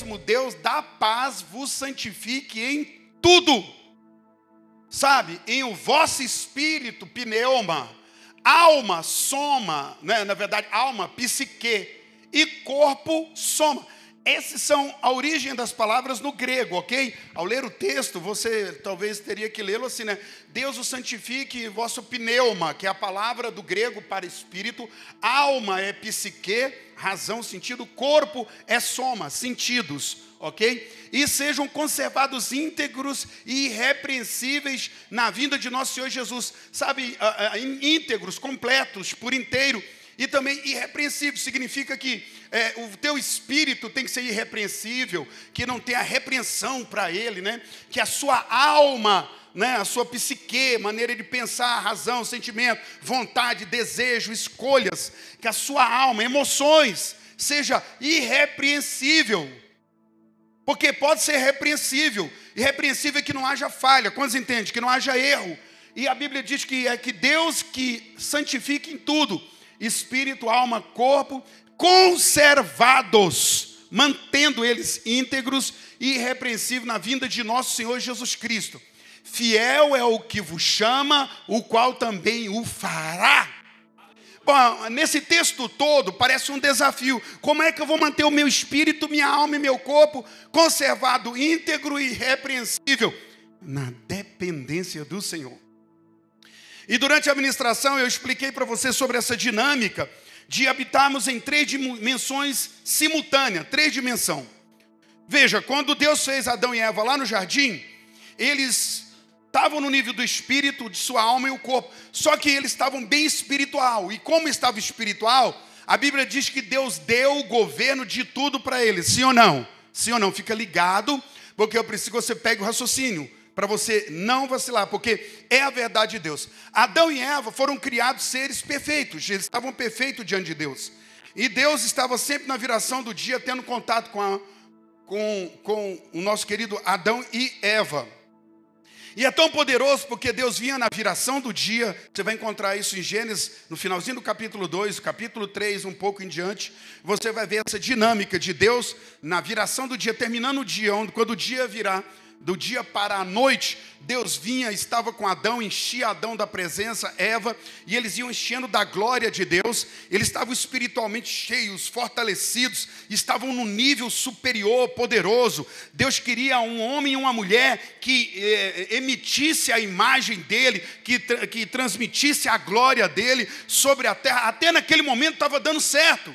mesmo Deus da paz vos santifique em tudo. Sabe, em o vosso espírito, pneuma, alma, soma, né? na verdade, alma, psique, e corpo, soma. Essas são a origem das palavras no grego, ok? Ao ler o texto, você talvez teria que lê-lo assim, né? Deus o santifique, vosso pneuma, que é a palavra do grego para espírito, alma é psique, razão, sentido, corpo é soma, sentidos, ok? E sejam conservados íntegros e irrepreensíveis na vinda de nosso Senhor Jesus, sabe, íntegros, completos, por inteiro e também irrepreensível, significa que é, o teu espírito tem que ser irrepreensível, que não tenha repreensão para ele, né? Que a sua alma, né, a sua psique, maneira de pensar, razão, sentimento, vontade, desejo, escolhas, que a sua alma, emoções, seja irrepreensível. Porque pode ser repreensível. Irrepreensível é que não haja falha. Quantos entendem? Que não haja erro. E a Bíblia diz que é que Deus que santifica em tudo espírito, alma, corpo, conservados, mantendo eles íntegros e irrepreensíveis na vinda de nosso Senhor Jesus Cristo. Fiel é o que vos chama, o qual também o fará. Bom, nesse texto todo parece um desafio. Como é que eu vou manter o meu espírito, minha alma e meu corpo conservado íntegro e irrepreensível? Na dependência do Senhor. E durante a ministração eu expliquei para você sobre essa dinâmica de habitarmos em três dimensões simultâneas, três dimensões. Veja, quando Deus fez Adão e Eva lá no jardim, eles estavam no nível do espírito, de sua alma e o corpo. Só que eles estavam bem espiritual. E como estava espiritual, a Bíblia diz que Deus deu o governo de tudo para eles. Sim ou não? Sim ou não? Fica ligado, porque eu preciso que você pegue o raciocínio para você não vacilar, porque é a verdade de Deus. Adão e Eva foram criados seres perfeitos, eles estavam perfeitos diante de Deus. E Deus estava sempre na viração do dia, tendo contato com, a, com, com o nosso querido Adão e Eva. E é tão poderoso porque Deus vinha na viração do dia, você vai encontrar isso em Gênesis, no finalzinho do capítulo 2, capítulo 3, um pouco em diante, você vai ver essa dinâmica de Deus na viração do dia, terminando o dia, quando o dia virar, do dia para a noite, Deus vinha, estava com Adão, enchia Adão da presença, Eva, e eles iam enchendo da glória de Deus, eles estavam espiritualmente cheios, fortalecidos, estavam no nível superior, poderoso. Deus queria um homem e uma mulher que eh, emitisse a imagem dele, que, que transmitisse a glória dele sobre a terra. Até naquele momento estava dando certo.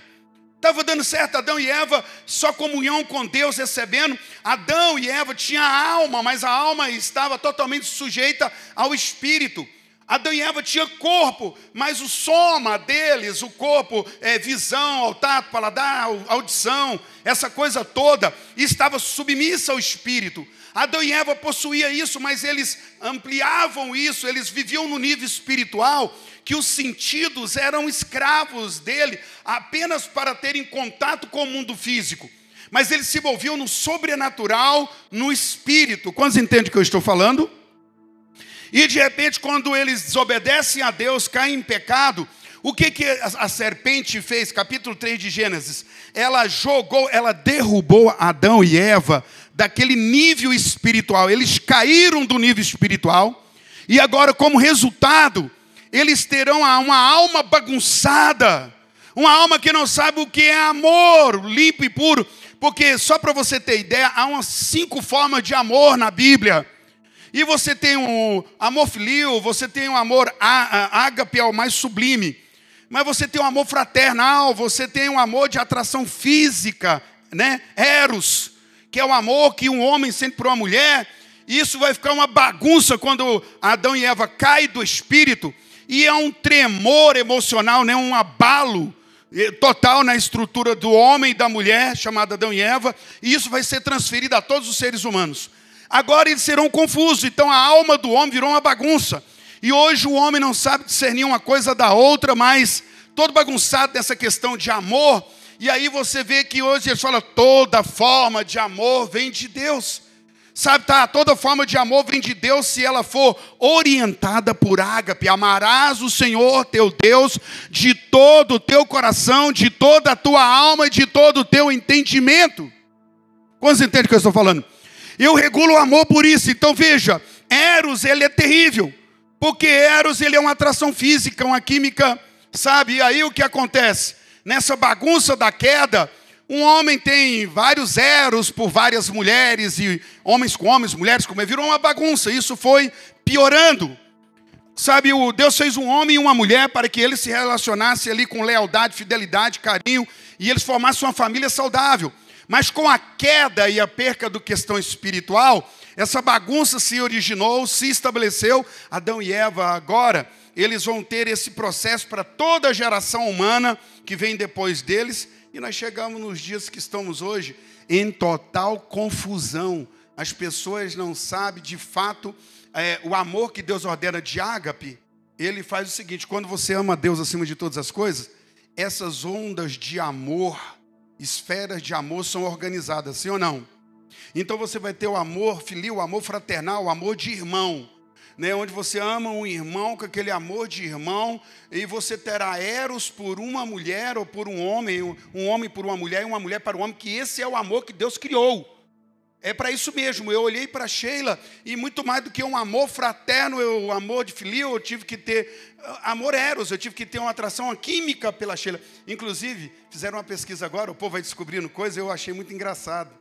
Estava dando certo Adão e Eva, só comunhão com Deus recebendo. Adão e Eva tinham a alma, mas a alma estava totalmente sujeita ao espírito. Adão e Eva tinham corpo, mas o soma deles, o corpo, é, visão, olfato, paladar, audição, essa coisa toda, estava submissa ao espírito. Adão e Eva possuíam isso, mas eles ampliavam isso, eles viviam no nível espiritual que os sentidos eram escravos dele apenas para terem contato com o mundo físico. Mas eles se envolviam no sobrenatural, no espírito. Quantos entendem o que eu estou falando? E de repente, quando eles desobedecem a Deus, caem em pecado, o que, que a serpente fez? Capítulo 3 de Gênesis. Ela jogou, ela derrubou Adão e Eva daquele nível espiritual. Eles caíram do nível espiritual. E agora, como resultado, eles terão uma alma bagunçada, uma alma que não sabe o que é amor, limpo e puro. Porque, só para você ter ideia, há umas cinco formas de amor na Bíblia. E você tem o amor filio, você tem o amor ágape, é o mais sublime. Mas você tem o amor fraternal, você tem o amor de atração física, né? Eros, que é o amor que um homem sente por uma mulher. E isso vai ficar uma bagunça quando Adão e Eva caem do espírito e é um tremor emocional, né? um abalo eh, total na estrutura do homem e da mulher, chamada Adão e Eva, e isso vai ser transferido a todos os seres humanos. Agora eles serão confusos, então a alma do homem virou uma bagunça. E hoje o homem não sabe discernir uma coisa da outra, mas todo bagunçado nessa questão de amor. E aí você vê que hoje ele fala toda forma de amor vem de Deus. Sabe, tá, toda forma de amor vem de Deus se ela for orientada por ágape. Amarás o Senhor teu Deus de todo o teu coração, de toda a tua alma e de todo o teu entendimento. Quantos entendem o que eu estou falando? Eu regulo o amor por isso. Então veja, Eros, ele é terrível. Porque Eros, ele é uma atração física, uma química, sabe? E aí o que acontece? Nessa bagunça da queda, um homem tem vários Eros por várias mulheres, e homens com homens, mulheres com mulheres, virou uma bagunça. Isso foi piorando. Sabe, o Deus fez um homem e uma mulher para que eles se relacionassem ali com lealdade, fidelidade, carinho, e eles formassem uma família saudável. Mas com a queda e a perca do questão espiritual, essa bagunça se originou, se estabeleceu. Adão e Eva agora, eles vão ter esse processo para toda a geração humana que vem depois deles, e nós chegamos nos dias que estamos hoje em total confusão. As pessoas não sabem de fato é, o amor que Deus ordena de ágape. Ele faz o seguinte: quando você ama Deus acima de todas as coisas, essas ondas de amor, esferas de amor são organizadas, sim ou não? Então você vai ter o amor filial, o amor fraternal, o amor de irmão né, onde você ama um irmão com aquele amor de irmão, e você terá eros por uma mulher ou por um homem, um homem por uma mulher e uma mulher para um homem, que esse é o amor que Deus criou. É para isso mesmo. Eu olhei para Sheila e muito mais do que um amor fraterno, o amor de filio, eu tive que ter ah, amor eros, eu tive que ter uma atração uma química pela Sheila. Inclusive, fizeram uma pesquisa agora, o povo vai descobrindo coisas, eu achei muito engraçado.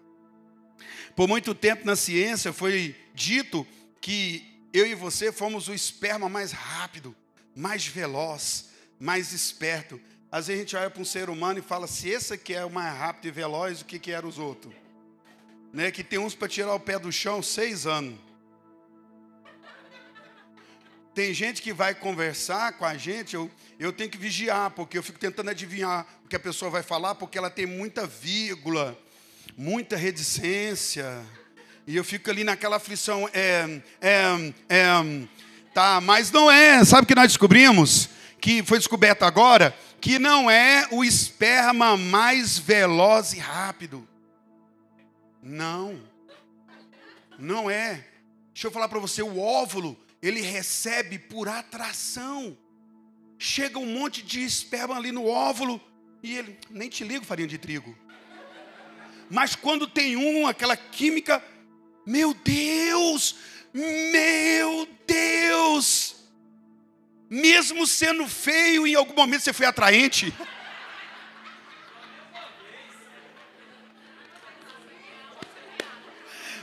Por muito tempo na ciência foi dito que eu e você fomos o esperma mais rápido, mais veloz, mais esperto. Às vezes a gente olha para um ser humano e fala: se esse aqui é o mais rápido e veloz, o que, que eram os outros? Né? Que tem uns para tirar o pé do chão seis anos. Tem gente que vai conversar com a gente, eu, eu tenho que vigiar, porque eu fico tentando adivinhar o que a pessoa vai falar, porque ela tem muita vírgula, muita reticência. E eu fico ali naquela aflição, é, é, é, tá, mas não é, sabe o que nós descobrimos? Que foi descoberto agora, que não é o esperma mais veloz e rápido. Não, não é. Deixa eu falar para você, o óvulo, ele recebe por atração. Chega um monte de esperma ali no óvulo, e ele, nem te ligo farinha de trigo. Mas quando tem um, aquela química meu Deus, meu Deus. Mesmo sendo feio, em algum momento você foi atraente.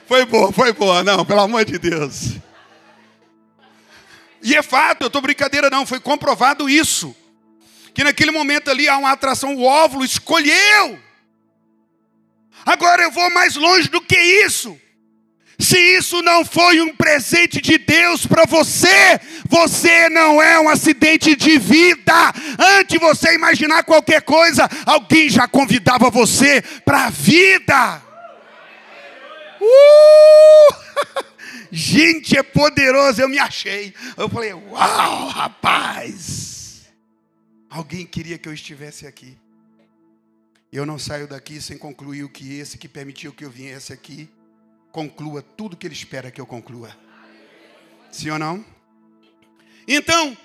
Foi boa, foi boa, não, pelo amor de Deus. E é fato, eu estou brincadeira, não, foi comprovado isso. Que naquele momento ali há uma atração, o óvulo escolheu. Agora eu vou mais longe do que isso. Se isso não foi um presente de Deus para você, você não é um acidente de vida. Antes de você imaginar qualquer coisa, alguém já convidava você para a vida. Uh! Gente, é poderoso. Eu me achei. Eu falei, uau, rapaz. Alguém queria que eu estivesse aqui. Eu não saio daqui sem concluir o que esse que permitiu que eu viesse aqui conclua tudo que Ele espera que eu conclua. Sim ou não? Então,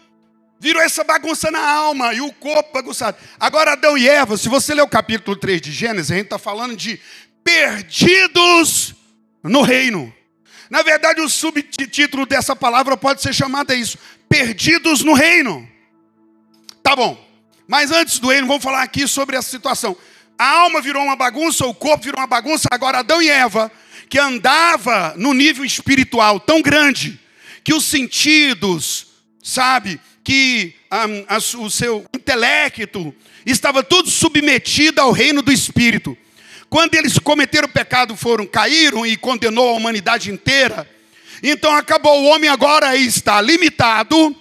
virou essa bagunça na alma e o corpo bagunçado. Agora, Adão e Eva, se você ler o capítulo 3 de Gênesis, a gente está falando de perdidos no reino. Na verdade, o subtítulo dessa palavra pode ser chamado isso: perdidos no reino. Tá bom. Mas antes do reino, vamos falar aqui sobre essa situação. A alma virou uma bagunça, o corpo virou uma bagunça. Agora, Adão e Eva que andava no nível espiritual tão grande que os sentidos, sabe, que um, a, o seu intelecto estava tudo submetido ao reino do espírito. Quando eles cometeram o pecado, foram caíram e condenou a humanidade inteira. Então acabou o homem agora está limitado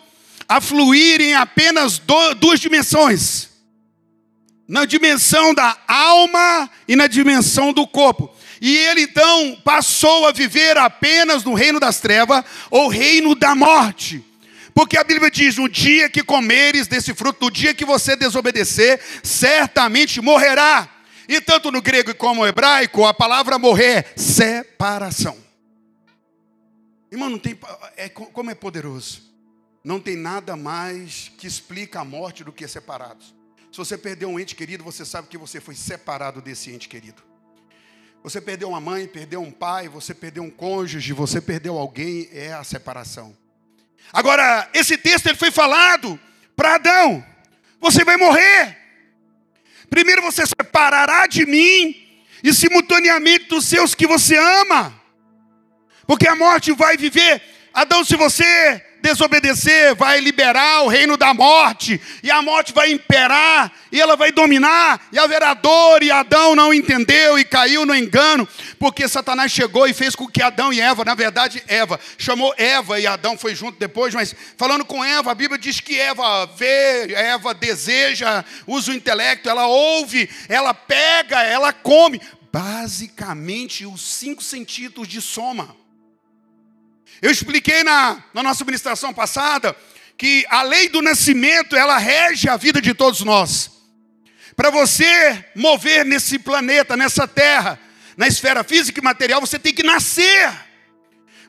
a fluir em apenas do, duas dimensões. Na dimensão da alma e na dimensão do corpo. E ele então passou a viver apenas no reino das trevas ou reino da morte. Porque a Bíblia diz: no dia que comeres desse fruto, no dia que você desobedecer, certamente morrerá. E tanto no grego como no hebraico, a palavra morrer é separação. Irmão, não tem, é, como é poderoso. Não tem nada mais que explica a morte do que separados. Se você perdeu um ente querido, você sabe que você foi separado desse ente querido. Você perdeu uma mãe, perdeu um pai, você perdeu um cônjuge, você perdeu alguém, é a separação. Agora, esse texto ele foi falado para Adão: você vai morrer. Primeiro você separará de mim e simultaneamente dos seus que você ama. Porque a morte vai viver. Adão, se você desobedecer, vai liberar o reino da morte, e a morte vai imperar, e ela vai dominar, e haverá dor, e Adão não entendeu e caiu no engano, porque Satanás chegou e fez com que Adão e Eva, na verdade, Eva, chamou Eva e Adão foi junto depois, mas falando com Eva, a Bíblia diz que Eva vê, Eva deseja, usa o intelecto, ela ouve, ela pega, ela come, basicamente os cinco sentidos de soma. Eu expliquei na, na nossa ministração passada que a lei do nascimento, ela rege a vida de todos nós. Para você mover nesse planeta, nessa terra, na esfera física e material, você tem que nascer.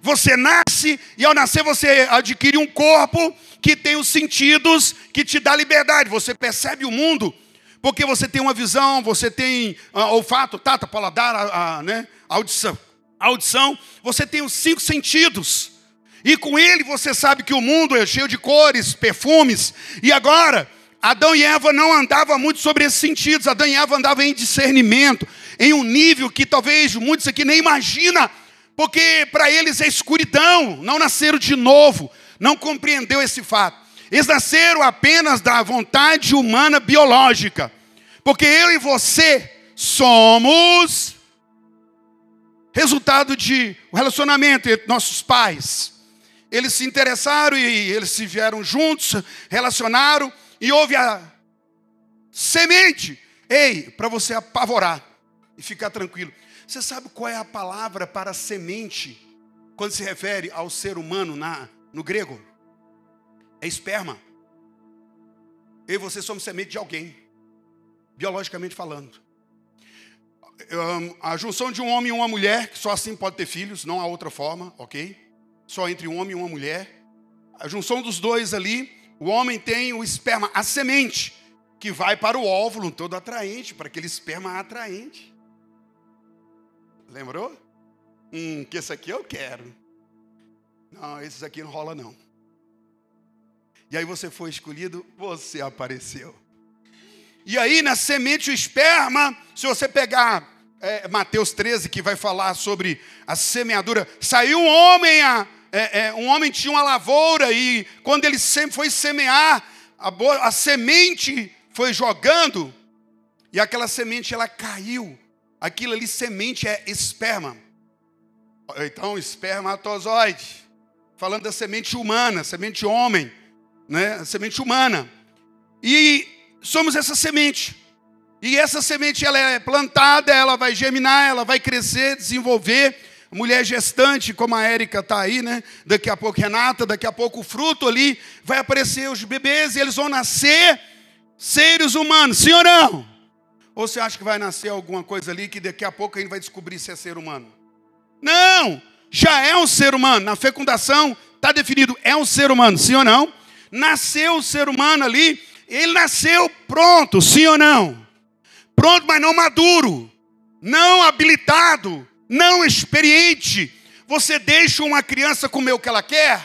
Você nasce e ao nascer você adquire um corpo que tem os sentidos que te dá liberdade. Você percebe o mundo porque você tem uma visão, você tem uh, olfato, tata, paladar, uh, uh, né, audição audição, você tem os cinco sentidos. E com ele você sabe que o mundo é cheio de cores, perfumes. E agora, Adão e Eva não andavam muito sobre esses sentidos. Adão e Eva andavam em discernimento, em um nível que talvez muitos aqui nem imagina, porque para eles é escuridão, não nasceram de novo, não compreendeu esse fato. Eles nasceram apenas da vontade humana biológica. Porque eu e você somos resultado de um relacionamento entre nossos pais. Eles se interessaram e eles se vieram juntos, relacionaram e houve a semente. Ei, para você apavorar e ficar tranquilo. Você sabe qual é a palavra para semente quando se refere ao ser humano na, no grego? É esperma. Eu e você somos semente de alguém, biologicamente falando a junção de um homem e uma mulher, que só assim pode ter filhos, não há outra forma, ok? Só entre um homem e uma mulher. A junção dos dois ali, o homem tem o esperma, a semente, que vai para o óvulo, todo atraente, para aquele esperma atraente. Lembrou? Hum, que esse aqui eu quero. Não, esses aqui não rola não. E aí você foi escolhido, você apareceu. E aí, na semente, o esperma, se você pegar é, Mateus 13, que vai falar sobre a semeadura, saiu um homem, a, é, é, um homem tinha uma lavoura, e quando ele foi semear, a, a semente foi jogando, e aquela semente ela caiu. Aquilo ali, semente é esperma. Então, espermatozoide. Falando da semente humana, semente homem, né? semente humana. E somos essa semente. E essa semente ela é plantada, ela vai germinar, ela vai crescer, desenvolver. Mulher gestante, como a Érica está aí, né? Daqui a pouco Renata, daqui a pouco o fruto ali, vai aparecer os bebês e eles vão nascer seres humanos, não? Ou você acha que vai nascer alguma coisa ali que daqui a pouco a gente vai descobrir se é ser humano? Não! Já é um ser humano. Na fecundação está definido, é um ser humano, sim ou não? Nasceu o ser humano ali, ele nasceu pronto, sim ou não? Pronto, mas não maduro, não habilitado, não experiente. Você deixa uma criança comer o que ela quer,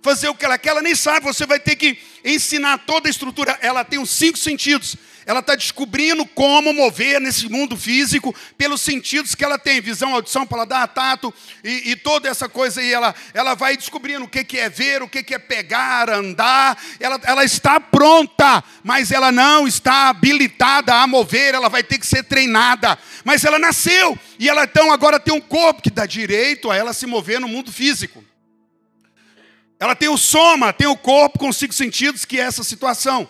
fazer o que ela quer, ela nem sabe, você vai ter que ensinar toda a estrutura. Ela tem os cinco sentidos ela está descobrindo como mover nesse mundo físico pelos sentidos que ela tem, visão, audição, paladar, tato e, e toda essa coisa aí. Ela, ela vai descobrindo o que, que é ver, o que, que é pegar, andar. Ela, ela está pronta, mas ela não está habilitada a mover, ela vai ter que ser treinada. Mas ela nasceu e ela então agora tem um corpo que dá direito a ela se mover no mundo físico. Ela tem o soma, tem o corpo com cinco sentidos, que é essa situação.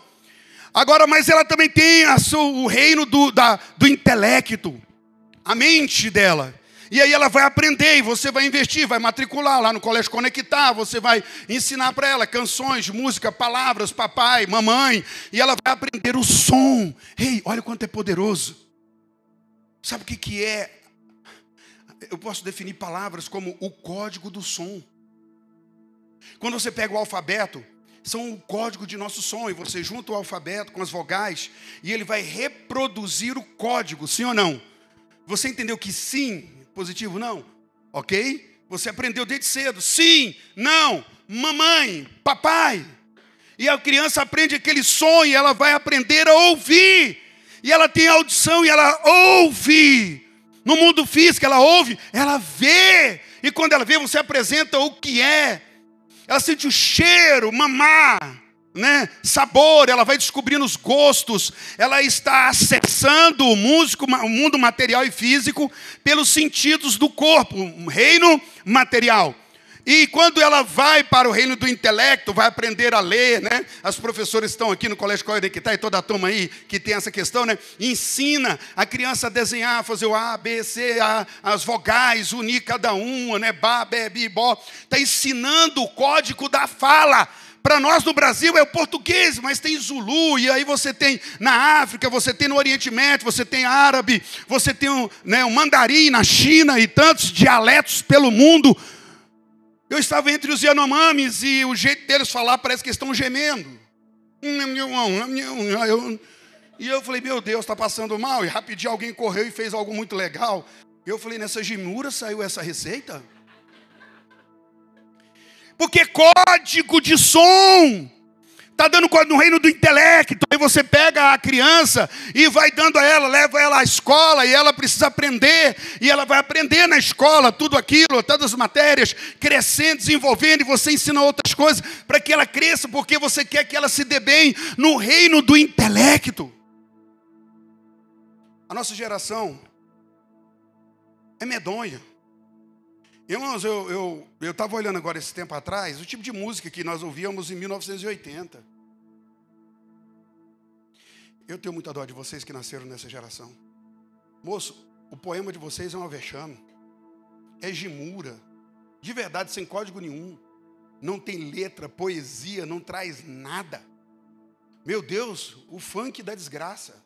Agora, mas ela também tem sua, o reino do, da, do intelecto, a mente dela. E aí ela vai aprender, e você vai investir, vai matricular lá no Colégio Conectar, você vai ensinar para ela canções, música, palavras, papai, mamãe, e ela vai aprender o som. Ei, olha quanto é poderoso. Sabe o que, que é? Eu posso definir palavras como o código do som. Quando você pega o alfabeto, são o código de nosso som. E você junta o alfabeto com as vogais e ele vai reproduzir o código, sim ou não? Você entendeu que sim, positivo não? Ok? Você aprendeu desde cedo. Sim, não, mamãe, papai. E a criança aprende aquele som e ela vai aprender a ouvir. E ela tem audição e ela ouve. No mundo físico, ela ouve, ela vê. E quando ela vê, você apresenta o que é. Ela sente o cheiro, mamar, né? sabor, ela vai descobrindo os gostos, ela está acessando o, músico, o mundo material e físico pelos sentidos do corpo, um reino material. E quando ela vai para o reino do intelecto, vai aprender a ler, né? As professoras estão aqui no Colégio Coelho que está e toda a turma aí que tem essa questão, né? Ensina a criança a desenhar, fazer o A, B, C, A, as vogais, unir cada uma, né? Ba, be, bi, bó. Está ensinando o código da fala. Para nós no Brasil é o português, mas tem Zulu, e aí você tem na África, você tem no Oriente Médio, você tem árabe, você tem o, né, o mandarim na China e tantos dialetos pelo mundo eu estava entre os Yanomamis e o jeito deles falar parece que estão gemendo. E eu falei, meu Deus, está passando mal. E rapidinho alguém correu e fez algo muito legal. Eu falei, nessa gemura saiu essa receita? Porque código de som Está dando no reino do intelecto. Aí você pega a criança e vai dando a ela, leva ela à escola e ela precisa aprender. E ela vai aprender na escola tudo aquilo, todas as matérias, crescendo, desenvolvendo. E você ensina outras coisas para que ela cresça, porque você quer que ela se dê bem no reino do intelecto. A nossa geração é medonha. Irmãos, eu estava eu, eu olhando agora esse tempo atrás, o tipo de música que nós ouvíamos em 1980. Eu tenho muita dó de vocês que nasceram nessa geração. Moço, o poema de vocês é uma vexame. É gimura. De verdade, sem código nenhum. Não tem letra, poesia, não traz nada. Meu Deus, o funk da desgraça.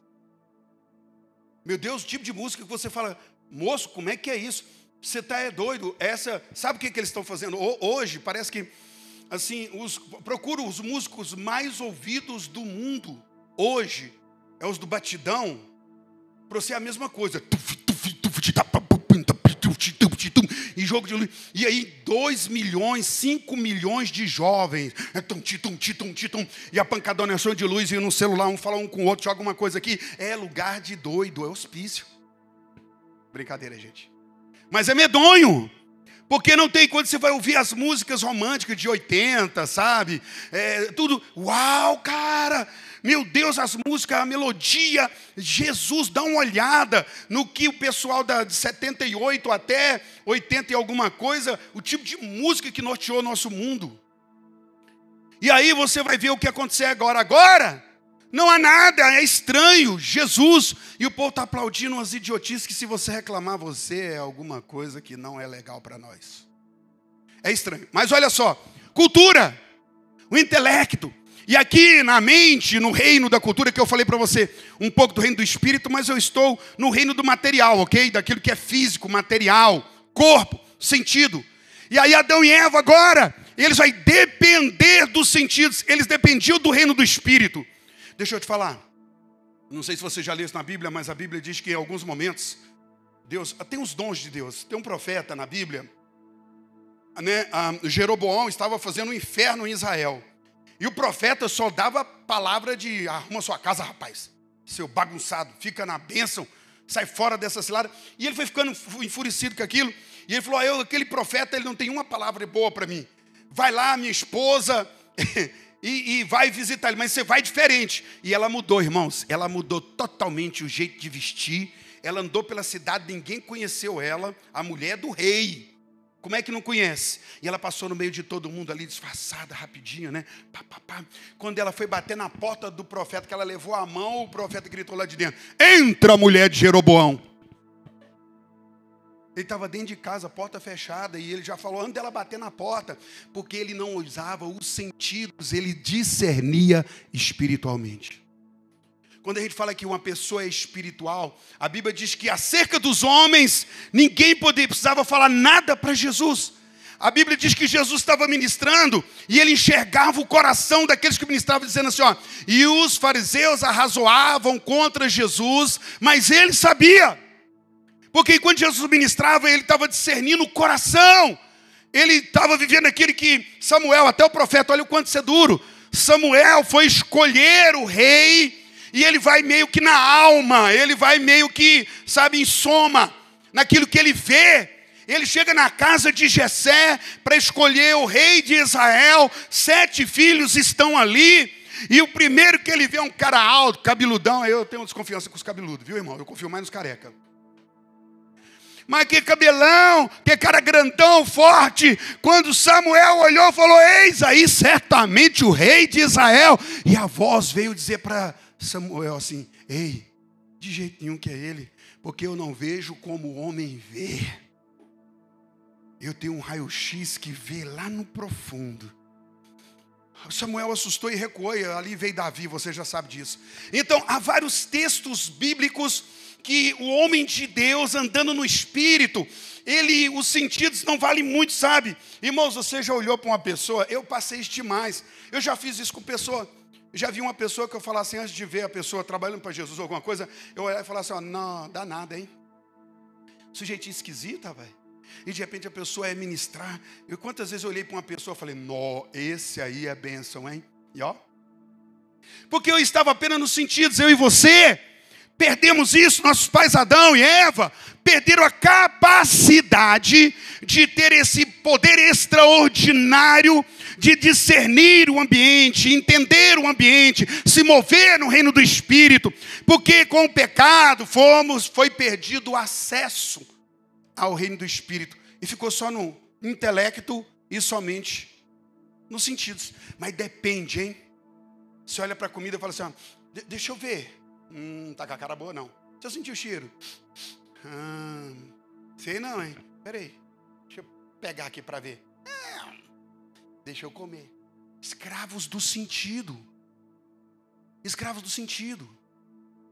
Meu Deus, o tipo de música que você fala, moço, como é que é isso? Você está é doido? Essa, sabe o que, que eles estão fazendo? Hoje parece que assim, os, procura os músicos mais ouvidos do mundo. Hoje é os do batidão. Para você é a mesma coisa. E jogo de. E aí, 2 milhões, 5 milhões de jovens. É E a pancadona é de luz e no celular, um fala um com o outro, joga uma coisa aqui. É lugar de doido, é hospício. Brincadeira, gente. Mas é medonho. Porque não tem quando você vai ouvir as músicas românticas de 80, sabe? É, tudo, uau, cara! Meu Deus, as músicas, a melodia, Jesus, dá uma olhada no que o pessoal da, de 78 até 80 e alguma coisa, o tipo de música que norteou nosso mundo. E aí você vai ver o que acontecer agora. Agora, não há nada, é estranho. Jesus. E o povo está aplaudindo umas idiotices que, se você reclamar, você é alguma coisa que não é legal para nós. É estranho. Mas olha só: cultura, o intelecto. E aqui na mente, no reino da cultura, que eu falei para você, um pouco do reino do espírito, mas eu estou no reino do material, ok? Daquilo que é físico, material, corpo, sentido. E aí Adão e Eva agora, eles vão depender dos sentidos, eles dependiam do reino do espírito. Deixa eu te falar. Não sei se você já leu isso na Bíblia, mas a Bíblia diz que em alguns momentos, Deus, tem os dons de Deus. Tem um profeta na Bíblia, né? Jeroboão estava fazendo um inferno em Israel. E o profeta só dava palavra de arruma sua casa, rapaz. Seu bagunçado, fica na bênção, sai fora dessa cilada. E ele foi ficando enfurecido com aquilo. E ele falou: ah, eu, aquele profeta, ele não tem uma palavra boa para mim. Vai lá, minha esposa. e, e, vai visitar ele, mas você vai diferente. E ela mudou, irmãos. Ela mudou totalmente o jeito de vestir. Ela andou pela cidade, ninguém conheceu ela. A mulher do rei. Como é que não conhece? E ela passou no meio de todo mundo ali, disfarçada, rapidinho, né? Pá, pá, pá. Quando ela foi bater na porta do profeta, que ela levou a mão, o profeta gritou lá de dentro: Entra, mulher de Jeroboão. Ele estava dentro de casa, porta fechada, e ele já falou antes dela bater na porta, porque ele não usava os sentidos, ele discernia espiritualmente. Quando a gente fala que uma pessoa é espiritual, a Bíblia diz que acerca dos homens, ninguém podia, precisava falar nada para Jesus. A Bíblia diz que Jesus estava ministrando e ele enxergava o coração daqueles que ministravam, dizendo assim: ó, e os fariseus arrazoavam contra Jesus, mas ele sabia Porque enquanto Jesus ministrava, ele estava discernindo o coração. Ele estava vivendo aquele que Samuel, até o profeta, olha o quanto isso é duro. Samuel foi escolher o rei e ele vai meio que na alma, ele vai meio que, sabe, em soma, naquilo que ele vê. Ele chega na casa de Jessé para escolher o rei de Israel, sete filhos estão ali, e o primeiro que ele vê é um cara alto, cabeludão, eu tenho desconfiança com os cabeludos, viu irmão? Eu confio mais nos careca. Mas que cabelão, que cara grandão, forte. Quando Samuel olhou, falou: Eis aí certamente o rei de Israel. E a voz veio dizer para Samuel assim: Ei, de jeito nenhum que é ele, porque eu não vejo como o homem vê. Eu tenho um raio-x que vê lá no profundo. Samuel assustou e recuou, e ali veio Davi, você já sabe disso. Então, há vários textos bíblicos que o homem de Deus andando no espírito, ele, os sentidos não valem muito, sabe? Irmãos, você já olhou para uma pessoa? Eu passei isso demais. Eu já fiz isso com pessoa. Já vi uma pessoa que eu falasse assim, antes de ver a pessoa trabalhando para Jesus ou alguma coisa, eu olhar e falar assim: ó, não, dá nada, hein? Sujeitinho esquisita, velho. E de repente a pessoa é ministrar. Eu quantas vezes eu olhei para uma pessoa e falei: "Nó, esse aí é bênção, hein?" E ó. Porque eu estava apenas nos sentidos, eu e você. Perdemos isso, nossos pais Adão e Eva perderam a capacidade de ter esse poder extraordinário de discernir o ambiente, entender o ambiente, se mover no reino do espírito, porque com o pecado fomos foi perdido o acesso ao reino do espírito e ficou só no intelecto e somente nos sentidos. Mas depende, hein? Você olha para a comida e fala assim: ó, deixa eu ver. Hum, tá com a cara boa não. Deixa eu sentir o cheiro. Ah, sei não, hein? Peraí. Deixa eu pegar aqui para ver. Deixa eu comer. Escravos do sentido. Escravos do sentido.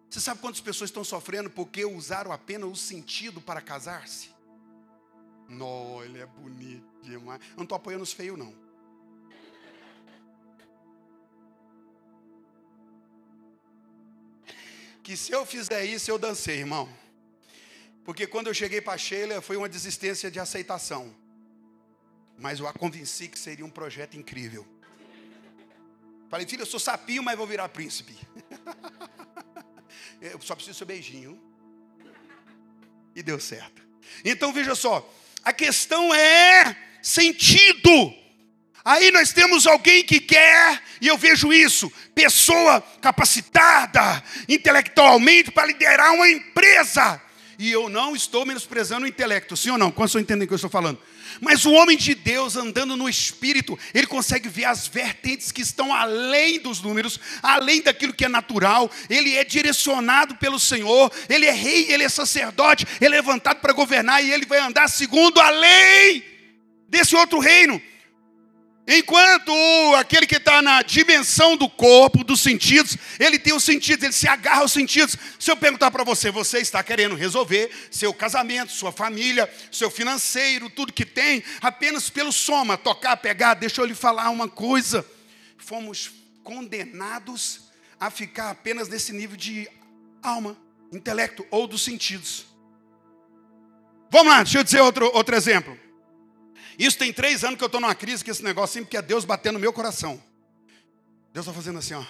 Você sabe quantas pessoas estão sofrendo porque usaram apenas o sentido para casar-se? Não, ele é bonito demais. Eu não estou apoiando os feios, não. Que se eu fizer isso, eu dancei, irmão. Porque quando eu cheguei para Sheila, foi uma desistência de aceitação. Mas eu a convenci que seria um projeto incrível. Falei, filho, eu sou sapinho, mas vou virar príncipe. eu só preciso seu beijinho. E deu certo. Então veja só, a questão é sentido. Aí nós temos alguém que quer, e eu vejo isso, pessoa capacitada intelectualmente para liderar uma empresa. E eu não estou menosprezando o intelecto, sim ou não? Quantos entendendo o que eu estou falando? Mas o homem de Deus andando no espírito, ele consegue ver as vertentes que estão além dos números, além daquilo que é natural. Ele é direcionado pelo Senhor, ele é rei, ele é sacerdote, ele é levantado para governar e ele vai andar segundo a lei desse outro reino. Enquanto aquele que está na dimensão do corpo, dos sentidos, ele tem os sentidos, ele se agarra aos sentidos. Se eu perguntar para você, você está querendo resolver seu casamento, sua família, seu financeiro, tudo que tem, apenas pelo soma, tocar, pegar, deixa eu lhe falar uma coisa. Fomos condenados a ficar apenas nesse nível de alma, intelecto ou dos sentidos. Vamos lá, deixa eu dizer outro, outro exemplo. Isso tem três anos que eu estou numa crise com esse negócio, sempre que é Deus batendo no meu coração. Deus está fazendo assim, ó.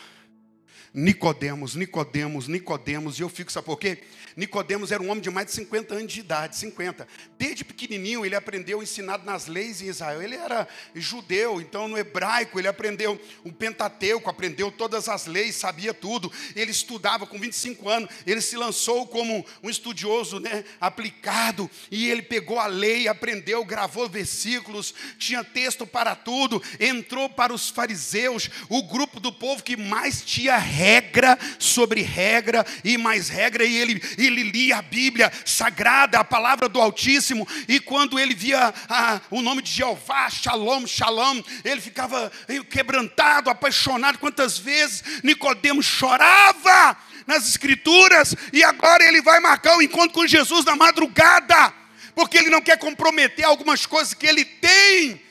Nicodemos, Nicodemos, Nicodemos, e eu fico, sabe por quê? Nicodemos era um homem de mais de 50 anos de idade, 50. Desde pequenininho ele aprendeu ensinado nas leis em Israel. Ele era judeu, então no hebraico ele aprendeu o Pentateuco, aprendeu todas as leis, sabia tudo. Ele estudava com 25 anos, ele se lançou como um estudioso, né, aplicado, e ele pegou a lei, aprendeu, gravou versículos, tinha texto para tudo, entrou para os fariseus, o grupo do povo que mais tinha regra sobre regra e mais regra, e ele, ele lia a Bíblia sagrada, a palavra do Altíssimo, e quando ele via ah, o nome de Jeová, Shalom, Shalom, ele ficava quebrantado, apaixonado. Quantas vezes Nicodemos chorava nas escrituras, e agora ele vai marcar o encontro com Jesus na madrugada, porque ele não quer comprometer algumas coisas que ele tem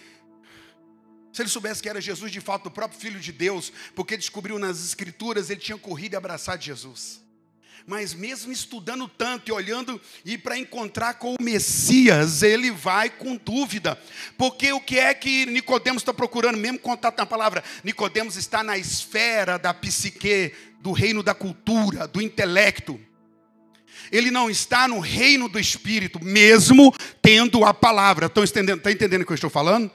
se ele soubesse que era Jesus de fato, o próprio Filho de Deus, porque descobriu nas Escrituras, ele tinha corrido e abraçado Jesus. Mas mesmo estudando tanto e olhando e para encontrar com o Messias, ele vai com dúvida. Porque o que é que Nicodemos está procurando, mesmo contato na palavra? Nicodemos está na esfera da psique, do reino da cultura, do intelecto. Ele não está no reino do espírito, mesmo tendo a palavra. Estão entendendo, está entendendo o que eu estou falando?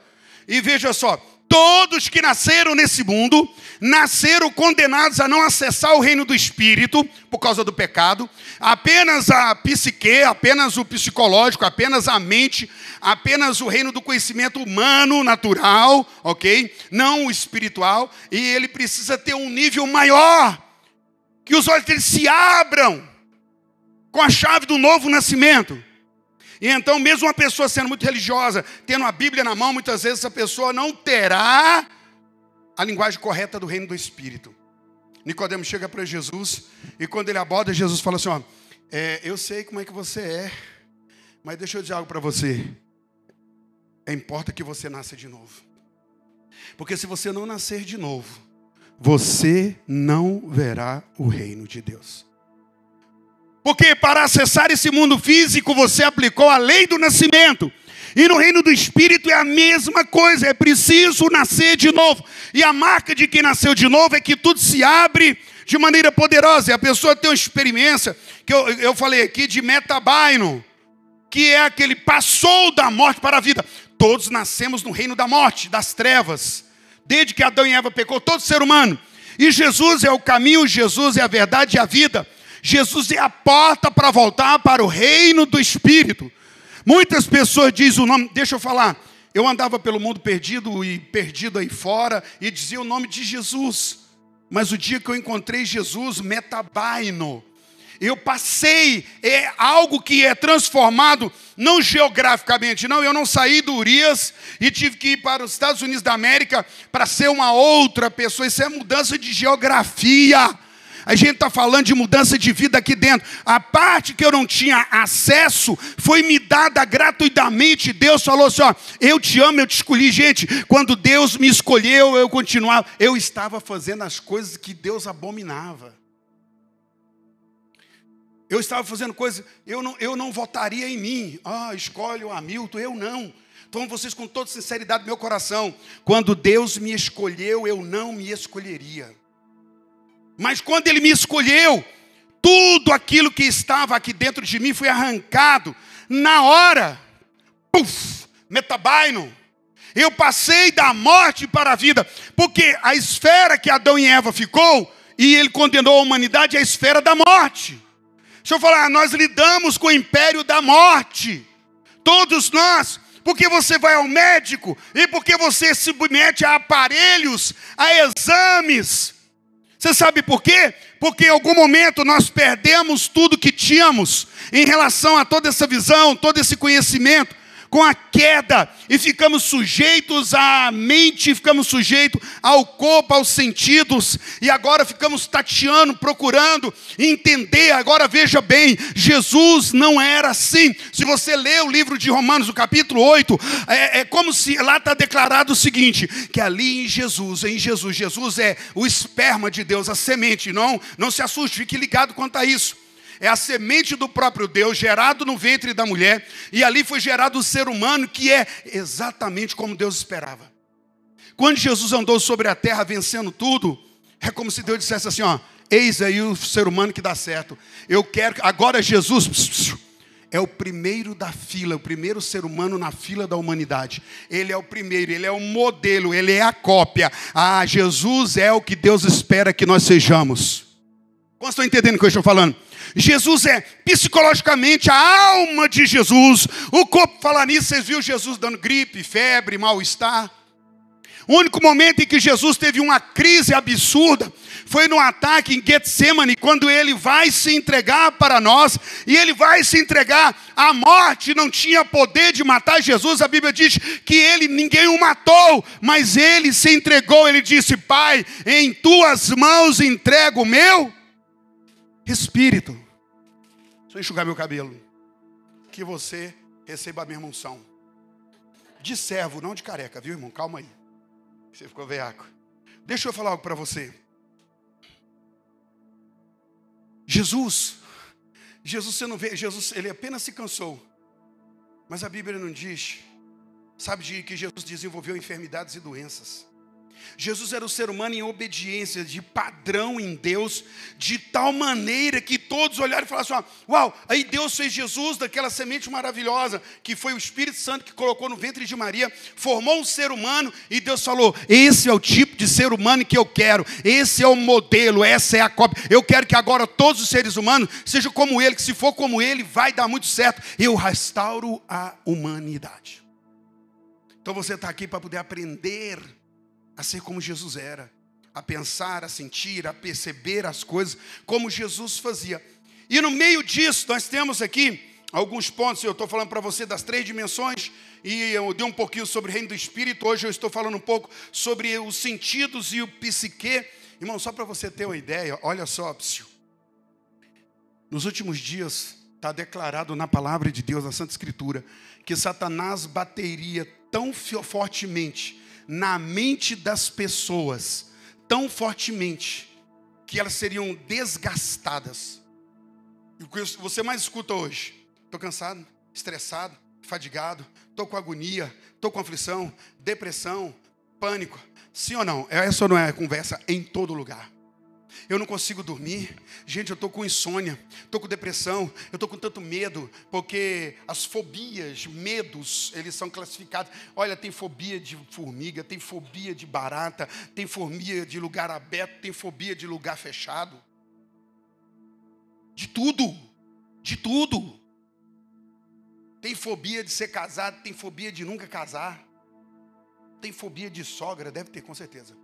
E veja só, todos que nasceram nesse mundo nasceram condenados a não acessar o reino do espírito por causa do pecado. Apenas a psique, apenas o psicológico, apenas a mente, apenas o reino do conhecimento humano, natural, ok? Não o espiritual. E ele precisa ter um nível maior, que os olhos dele se abram com a chave do novo nascimento. E então, mesmo uma pessoa sendo muito religiosa, tendo a Bíblia na mão, muitas vezes essa pessoa não terá a linguagem correta do reino do Espírito. Nicodemo chega para Jesus e quando ele aborda, Jesus fala assim: ó, é, eu sei como é que você é, mas deixa eu dizer algo para você. É importa que você nasça de novo. Porque se você não nascer de novo, você não verá o reino de Deus. Porque para acessar esse mundo físico você aplicou a lei do nascimento. E no reino do espírito é a mesma coisa, é preciso nascer de novo. E a marca de quem nasceu de novo é que tudo se abre de maneira poderosa. E a pessoa tem uma experiência, que eu, eu falei aqui, de metabaino, que é aquele passou da morte para a vida. Todos nascemos no reino da morte, das trevas. Desde que Adão e Eva pecou, todo ser humano. E Jesus é o caminho, Jesus é a verdade e a vida. Jesus é a porta para voltar para o reino do Espírito. Muitas pessoas dizem o nome, deixa eu falar, eu andava pelo mundo perdido e perdido aí fora e dizia o nome de Jesus. Mas o dia que eu encontrei Jesus, metabaino, eu passei, é algo que é transformado, não geograficamente, não, eu não saí do Urias e tive que ir para os Estados Unidos da América para ser uma outra pessoa, isso é mudança de geografia. A gente está falando de mudança de vida aqui dentro. A parte que eu não tinha acesso foi me dada gratuitamente. Deus falou assim: ó, eu te amo, eu te escolhi. Gente, quando Deus me escolheu, eu continuava. Eu estava fazendo as coisas que Deus abominava. Eu estava fazendo coisas, eu não, eu não votaria em mim. Ah, escolhe o Hamilton, eu não. Então, vocês com toda sinceridade do meu coração, quando Deus me escolheu, eu não me escolheria. Mas quando ele me escolheu, tudo aquilo que estava aqui dentro de mim foi arrancado na hora. Puf, metabaino. Eu passei da morte para a vida, porque a esfera que Adão e Eva ficou, e ele condenou a humanidade, é a esfera da morte. Deixa eu falar, nós lidamos com o império da morte. Todos nós, porque você vai ao médico e porque você se submete a aparelhos, a exames, você sabe por quê? Porque em algum momento nós perdemos tudo que tínhamos em relação a toda essa visão, todo esse conhecimento com a queda e ficamos sujeitos à mente, ficamos sujeitos ao corpo, aos sentidos, e agora ficamos tateando, procurando entender. Agora veja bem, Jesus não era assim. Se você lê o livro de Romanos, o capítulo 8, é, é como se lá está declarado o seguinte: que ali em Jesus, em Jesus, Jesus é o esperma de Deus, a semente. Não, não se assuste, fique ligado quanto a isso é a semente do próprio Deus, gerado no ventre da mulher, e ali foi gerado o ser humano, que é exatamente como Deus esperava. Quando Jesus andou sobre a terra vencendo tudo, é como se Deus dissesse assim: ó, eis aí o ser humano que dá certo. Eu quero, agora Jesus é o primeiro da fila, o primeiro ser humano na fila da humanidade. Ele é o primeiro, ele é o modelo, ele é a cópia. Ah, Jesus é o que Deus espera que nós sejamos. Quantos estão entendendo o que eu estou falando? Jesus é psicologicamente a alma de Jesus. O corpo, falar nisso, vocês viram Jesus dando gripe, febre, mal-estar. O único momento em que Jesus teve uma crise absurda foi no ataque em Getsemane, quando ele vai se entregar para nós, e ele vai se entregar. A morte não tinha poder de matar Jesus. A Bíblia diz que ele, ninguém o matou, mas ele se entregou. Ele disse: Pai, em tuas mãos entrego o meu espírito. Deixa eu enxugar meu cabelo. Que você receba a mesma unção. De servo, não de careca, viu, irmão? Calma aí. Você ficou veaco. Deixa eu falar algo para você. Jesus, Jesus você não vê, Jesus ele apenas se cansou. Mas a Bíblia não diz, sabe de que Jesus desenvolveu enfermidades e doenças. Jesus era o ser humano em obediência, de padrão em Deus, de tal maneira que todos olharam e falaram assim: Uau, aí Deus fez Jesus daquela semente maravilhosa, que foi o Espírito Santo que colocou no ventre de Maria, formou um ser humano, e Deus falou: Esse é o tipo de ser humano que eu quero, esse é o modelo, essa é a cópia. Eu quero que agora todos os seres humanos sejam como ele, que se for como ele, vai dar muito certo. Eu restauro a humanidade. Então você está aqui para poder aprender a ser como Jesus era, a pensar, a sentir, a perceber as coisas como Jesus fazia. E no meio disso, nós temos aqui alguns pontos. Eu estou falando para você das três dimensões e eu dei um pouquinho sobre o reino do Espírito. Hoje eu estou falando um pouco sobre os sentidos e o psique. Irmão, só para você ter uma ideia, olha só, psiu. Nos últimos dias, está declarado na palavra de Deus, na Santa Escritura, que Satanás bateria tão fortemente na mente das pessoas tão fortemente que elas seriam desgastadas. E o que você mais escuta hoje? Estou cansado, estressado, fadigado, estou com agonia, estou com aflição, depressão, pânico. Sim ou não? Essa não é a conversa em todo lugar eu não consigo dormir. Gente, eu estou com insônia, estou com depressão, eu estou com tanto medo, porque as fobias, medos, eles são classificados. Olha, tem fobia de formiga, tem fobia de barata, tem fobia de lugar aberto, tem fobia de lugar fechado. De tudo, de tudo. Tem fobia de ser casado, tem fobia de nunca casar. Tem fobia de sogra, deve ter com certeza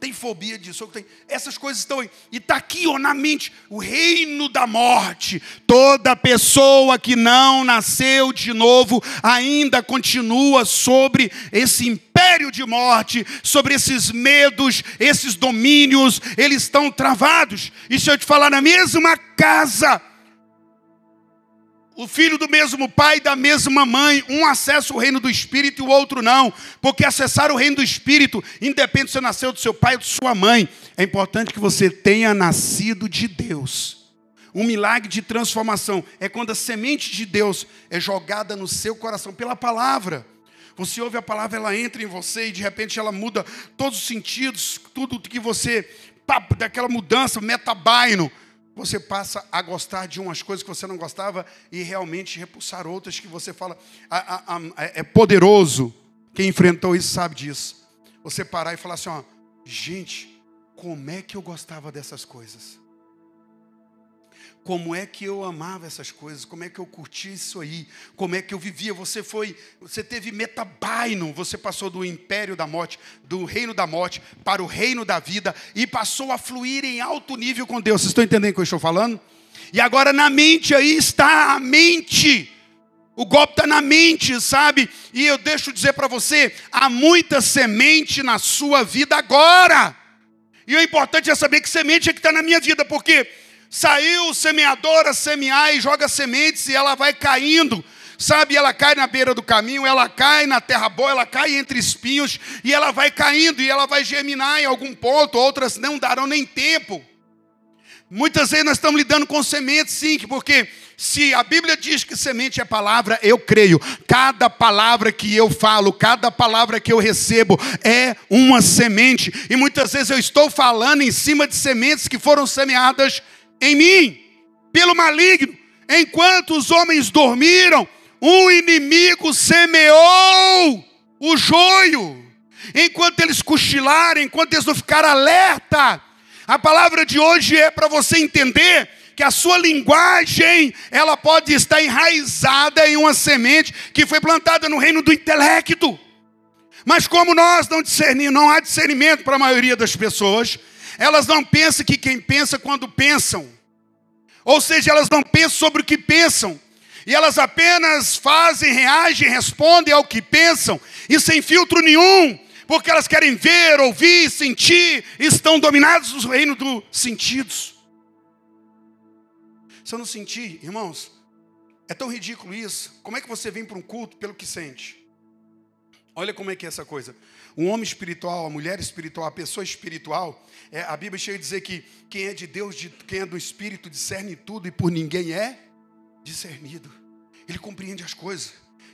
tem fobia disso, tem. essas coisas estão aí. E está aqui ó, na mente o reino da morte. Toda pessoa que não nasceu de novo ainda continua sobre esse império de morte, sobre esses medos, esses domínios, eles estão travados. E se eu te falar na mesma casa, o filho do mesmo pai, da mesma mãe, um acessa o reino do Espírito e o outro não, porque acessar o reino do Espírito, independe se você nasceu do seu pai ou de sua mãe, é importante que você tenha nascido de Deus. Um milagre de transformação é quando a semente de Deus é jogada no seu coração pela palavra. Você ouve a palavra, ela entra em você e de repente ela muda todos os sentidos, tudo que você, daquela mudança, metabaino você passa a gostar de umas coisas que você não gostava e realmente repulsar outras que você fala, a, a, a, é poderoso. Quem enfrentou isso sabe disso. Você parar e falar assim: ó, gente, como é que eu gostava dessas coisas? Como é que eu amava essas coisas? Como é que eu curti isso aí? Como é que eu vivia? Você foi, você teve metabaino, você passou do império da morte, do reino da morte para o reino da vida e passou a fluir em alto nível com Deus. Vocês estão entendendo o que eu estou falando? E agora na mente aí está a mente. O golpe está na mente, sabe? E eu deixo dizer para você: há muita semente na sua vida agora. E o importante é saber que semente é que está na minha vida, porque Saiu o semeador a semear e joga sementes e ela vai caindo. Sabe, ela cai na beira do caminho, ela cai na terra boa, ela cai entre espinhos e ela vai caindo e ela vai germinar em algum ponto, outras não darão nem tempo. Muitas vezes nós estamos lidando com sementes, sim, porque se a Bíblia diz que semente é palavra, eu creio. Cada palavra que eu falo, cada palavra que eu recebo é uma semente. E muitas vezes eu estou falando em cima de sementes que foram semeadas em mim, pelo maligno. Enquanto os homens dormiram, um inimigo semeou o joio. Enquanto eles cochilaram, enquanto eles não ficaram alerta. A palavra de hoje é para você entender que a sua linguagem, ela pode estar enraizada em uma semente que foi plantada no reino do intelecto. Mas como nós não discernimos, não há discernimento para a maioria das pessoas, elas não pensam que quem pensa quando pensam. Ou seja, elas não pensam sobre o que pensam. E elas apenas fazem, reagem, respondem ao que pensam. E sem filtro nenhum. Porque elas querem ver, ouvir, sentir. Estão dominados no reino dos sentidos. Se eu não sentir, irmãos, é tão ridículo isso. Como é que você vem para um culto pelo que sente? Olha como é que é essa coisa. Um homem espiritual, a mulher espiritual, a pessoa espiritual, é, a Bíblia chega a dizer que quem é de Deus, de, quem é do Espírito, discerne tudo e por ninguém é discernido. Ele compreende as coisas.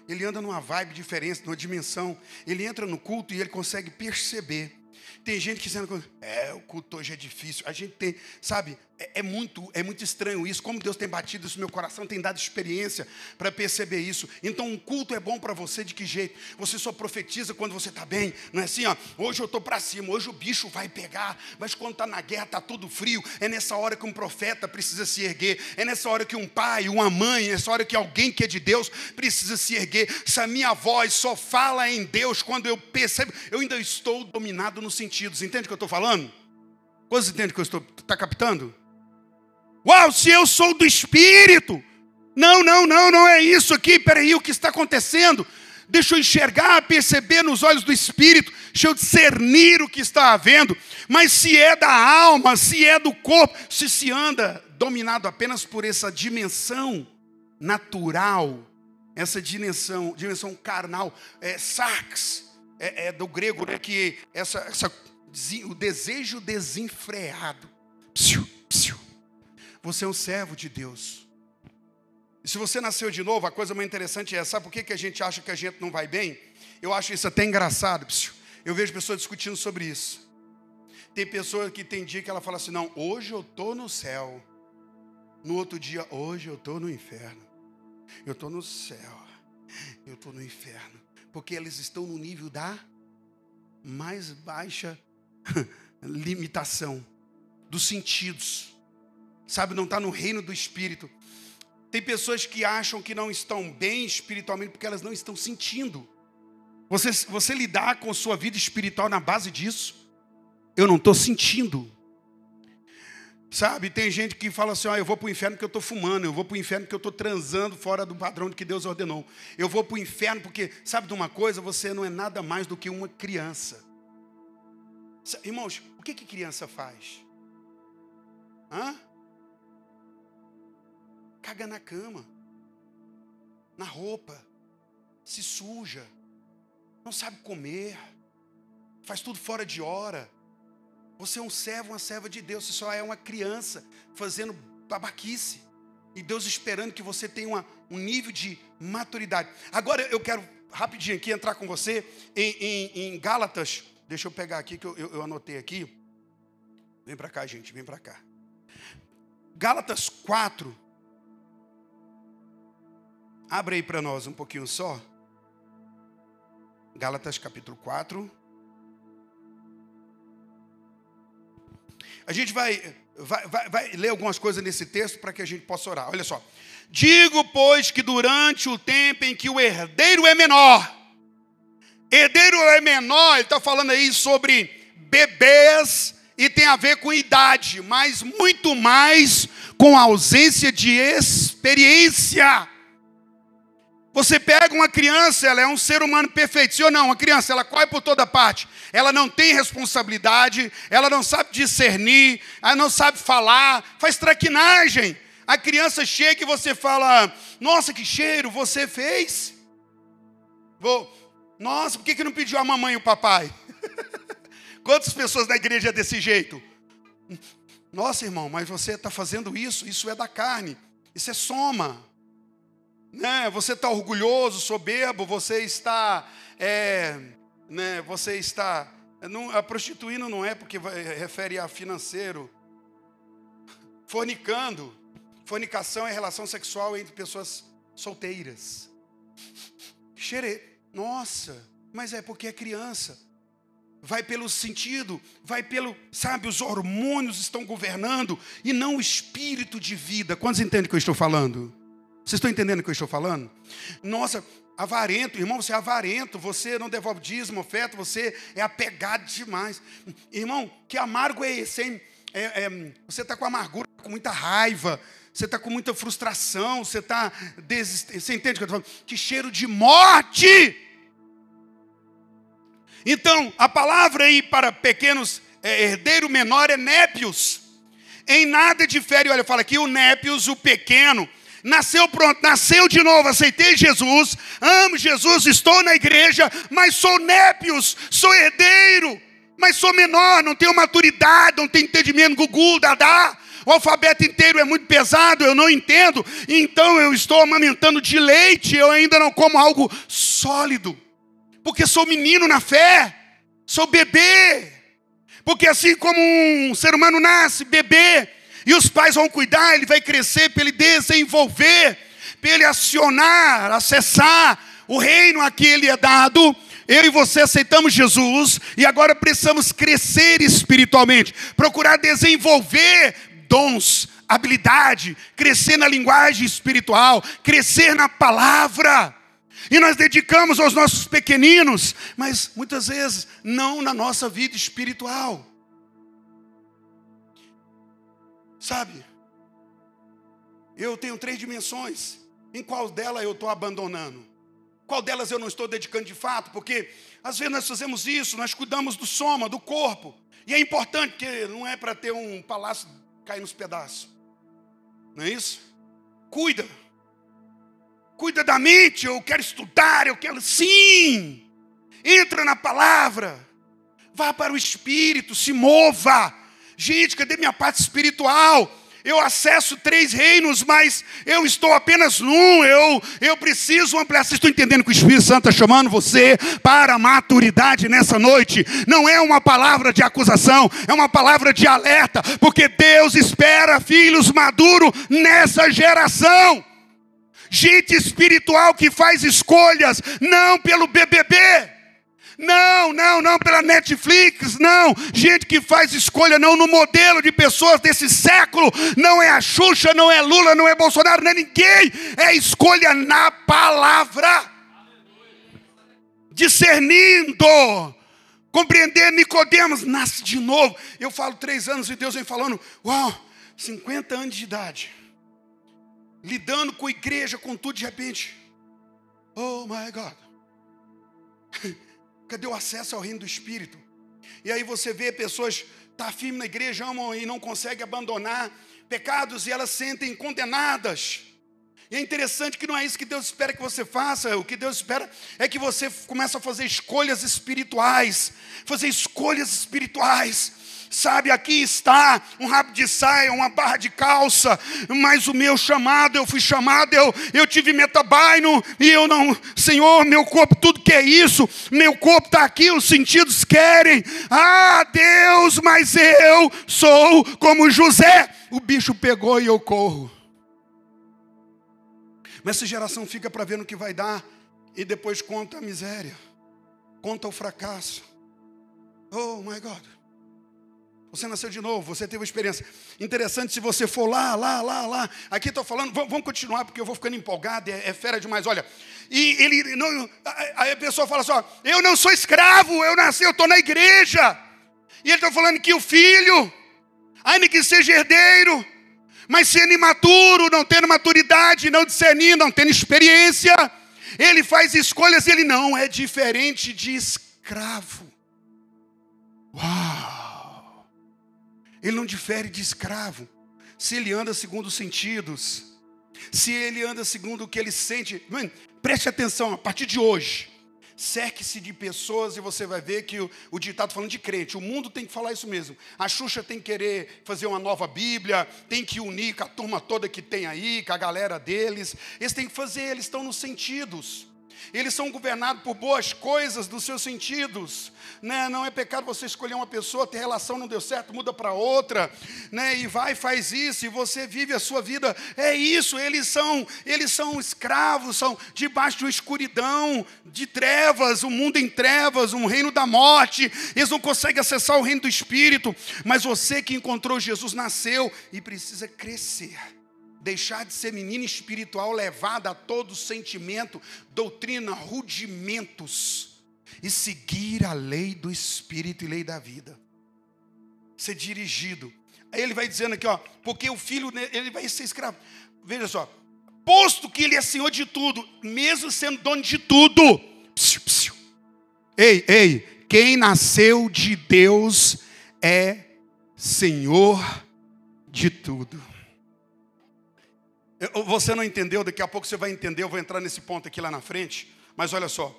Ele anda numa vibe diferente, numa dimensão. Ele entra no culto e ele consegue perceber tem gente que dizendo, é, o culto hoje é difícil. A gente tem, sabe, é, é, muito, é muito estranho isso. Como Deus tem batido isso no meu coração, tem dado experiência para perceber isso. Então, um culto é bom para você de que jeito? Você só profetiza quando você está bem. Não é assim, ó, hoje eu estou para cima, hoje o bicho vai pegar. Mas quando está na guerra, está tudo frio. É nessa hora que um profeta precisa se erguer. É nessa hora que um pai, uma mãe, é nessa hora que alguém que é de Deus precisa se erguer. Se a minha voz só fala em Deus quando eu percebo, eu ainda estou dominado no sentido sentidos. Entende o que eu estou falando? Quantos entendem o que eu estou. Está captando? Uau, se eu sou do Espírito. Não, não, não, não é isso aqui. Peraí, o que está acontecendo? Deixa eu enxergar, perceber nos olhos do Espírito, deixa eu discernir o que está havendo. Mas se é da alma, se é do corpo, se se anda dominado apenas por essa dimensão natural, essa dimensão, dimensão carnal, é, é, é do grego, né, que essa, essa o desejo desenfreado. Psiu, psiu. Você é um servo de Deus. E se você nasceu de novo, a coisa mais interessante é, sabe por que, que a gente acha que a gente não vai bem? Eu acho isso até engraçado. Psiu. Eu vejo pessoas discutindo sobre isso. Tem pessoa que tem dia que ela fala assim: não, hoje eu estou no céu. No outro dia, hoje eu estou no inferno. Eu estou no céu. Eu estou no inferno. Porque eles estão no nível da mais baixa limitação dos sentidos. Sabe, não está no reino do espírito. Tem pessoas que acham que não estão bem espiritualmente porque elas não estão sentindo. Você, você lidar com sua vida espiritual na base disso? Eu não estou sentindo. Sabe, tem gente que fala assim: ah, eu vou para o inferno porque eu estou fumando, eu vou para o inferno porque eu estou transando fora do padrão que Deus ordenou. Eu vou para o inferno porque, sabe de uma coisa? Você não é nada mais do que uma criança. Irmãos, o que, que criança faz? Hã? Caga na cama, na roupa, se suja, não sabe comer, faz tudo fora de hora. Você é um servo, uma serva de Deus, você só é uma criança fazendo babaquice. E Deus esperando que você tenha uma, um nível de maturidade. Agora eu quero rapidinho aqui entrar com você em, em, em Gálatas Deixa eu pegar aqui que eu, eu, eu anotei aqui. Vem para cá, gente, vem para cá. Gálatas 4. Abre aí para nós um pouquinho só. Gálatas capítulo 4. A gente vai, vai, vai, vai ler algumas coisas nesse texto para que a gente possa orar. Olha só. Digo, pois, que durante o tempo em que o herdeiro é menor, Herdeiro é menor, ele está falando aí sobre bebês e tem a ver com idade, mas muito mais com ausência de experiência. Você pega uma criança, ela é um ser humano perfeito, sim ou não? Uma criança, ela corre por toda parte, ela não tem responsabilidade, ela não sabe discernir, ela não sabe falar, faz traquinagem. A criança chega e você fala: Nossa, que cheiro você fez. Vou, nossa, por que, que não pediu a mamãe e o papai? Quantas pessoas na igreja é desse jeito? Nossa, irmão, mas você está fazendo isso, isso é da carne, isso é soma. Né? Você está orgulhoso, soberbo, você está. É, né, você está. Não, a prostituindo não é porque vai, refere a financeiro. Fornicando. Fornicação é relação sexual entre pessoas solteiras. Xere, nossa, mas é porque é criança. Vai pelo sentido, vai pelo, sabe, os hormônios estão governando e não o espírito de vida. Quantos entendem o que eu estou falando? Vocês estão entendendo o que eu estou falando? Nossa, avarento, irmão, você é avarento, você não devolve dízimo, oferta, você é apegado demais. Irmão, que amargo é esse, hein? É, é, você está com amargura, com muita raiva, você está com muita frustração, você está. Desist... Você entende o que eu estou falando? Que cheiro de morte! Então, a palavra aí para pequenos é, herdeiro menor é népios. Em nada difere, olha, fala aqui o népios, o pequeno, nasceu pronto, nasceu de novo, aceitei Jesus, amo Jesus, estou na igreja, mas sou népios, sou herdeiro, mas sou menor, não tenho maturidade, não tenho entendimento, Gugu, Dadá. O alfabeto inteiro é muito pesado, eu não entendo, então eu estou amamentando de leite, eu ainda não como algo sólido, porque sou menino na fé, sou bebê, porque assim como um ser humano nasce, bebê, e os pais vão cuidar, ele vai crescer para ele desenvolver, para ele acionar, acessar o reino a que ele é dado. Eu e você aceitamos Jesus e agora precisamos crescer espiritualmente, procurar desenvolver dons, habilidade, crescer na linguagem espiritual, crescer na palavra. E nós dedicamos aos nossos pequeninos, mas muitas vezes não na nossa vida espiritual. Sabe? Eu tenho três dimensões. Em qual delas eu estou abandonando? Qual delas eu não estou dedicando de fato? Porque às vezes nós fazemos isso, nós cuidamos do soma, do corpo. E é importante, porque não é para ter um palácio cair nos pedaços. Não é isso? Cuida. Cuida da mente, eu quero estudar, eu quero. Sim! Entra na palavra. Vá para o espírito, se mova Gente, cadê minha parte espiritual? Eu acesso três reinos, mas eu estou apenas num. Eu, eu preciso ampliar. Vocês estão entendendo que o Espírito Santo está chamando você para maturidade nessa noite? Não é uma palavra de acusação, é uma palavra de alerta, porque Deus espera filhos maduros nessa geração. Gente espiritual que faz escolhas, não pelo BBB não, não, não pela Netflix, não. Gente que faz escolha não no modelo de pessoas desse século. Não é a Xuxa, não é Lula, não é Bolsonaro, não é ninguém. É escolha na palavra. Discernindo. Compreender Nicodemos, nasce de novo. Eu falo três anos e Deus vem falando, uau, 50 anos de idade. Lidando com a igreja, com tudo de repente. Oh my God. Cadê o acesso ao reino do Espírito? E aí você vê pessoas tá firme na igreja, amam e não conseguem abandonar pecados e elas sentem condenadas. E é interessante que não é isso que Deus espera que você faça. O que Deus espera é que você comece a fazer escolhas espirituais, fazer escolhas espirituais Sabe, aqui está um rabo de saia, uma barra de calça, mas o meu chamado, eu fui chamado, eu, eu tive metabaino, e eu não, Senhor, meu corpo, tudo que é isso, meu corpo está aqui, os sentidos querem, ah, Deus, mas eu sou como José, o bicho pegou e eu corro. Mas essa geração fica para ver no que vai dar, e depois conta a miséria, conta o fracasso. Oh my God. Você nasceu de novo, você teve uma experiência. Interessante se você for lá, lá, lá, lá. Aqui estou falando, vamos continuar, porque eu vou ficando empolgado, é, é fera demais. Olha, e ele não. Aí a pessoa fala assim: ó, eu não sou escravo, eu nasci, eu estou na igreja. E ele está falando que o filho, ainda que seja herdeiro, mas sendo imaturo, não tendo maturidade, não discernindo, não tendo experiência, ele faz escolhas, ele não é diferente de escravo. Uau! Ele não difere de escravo. Se ele anda segundo os sentidos, se ele anda segundo o que ele sente. Mãe, preste atenção, a partir de hoje. Cerque-se de pessoas e você vai ver que o, o ditado falando de crente, o mundo tem que falar isso mesmo. A Xuxa tem que querer fazer uma nova Bíblia, tem que unir com a turma toda que tem aí, com a galera deles. Eles têm que fazer, eles estão nos sentidos. Eles são governados por boas coisas dos seus sentidos. Né? Não é pecado você escolher uma pessoa, ter relação, não deu certo, muda para outra, né? e vai faz isso, e você vive a sua vida. É isso, eles são, eles são escravos, são debaixo de escuridão, de trevas, um mundo em trevas, um reino da morte. Eles não conseguem acessar o reino do Espírito, mas você que encontrou Jesus nasceu e precisa crescer deixar de ser menino espiritual levado a todo sentimento, doutrina, rudimentos e seguir a lei do espírito e lei da vida. Ser dirigido. Aí ele vai dizendo aqui, ó, porque o filho ele vai ser escravo. Veja só, posto que ele é senhor de tudo, mesmo sendo dono de tudo. Psiu, psiu. Ei, ei, quem nasceu de Deus é senhor de tudo. Você não entendeu, daqui a pouco você vai entender, eu vou entrar nesse ponto aqui lá na frente. Mas olha só.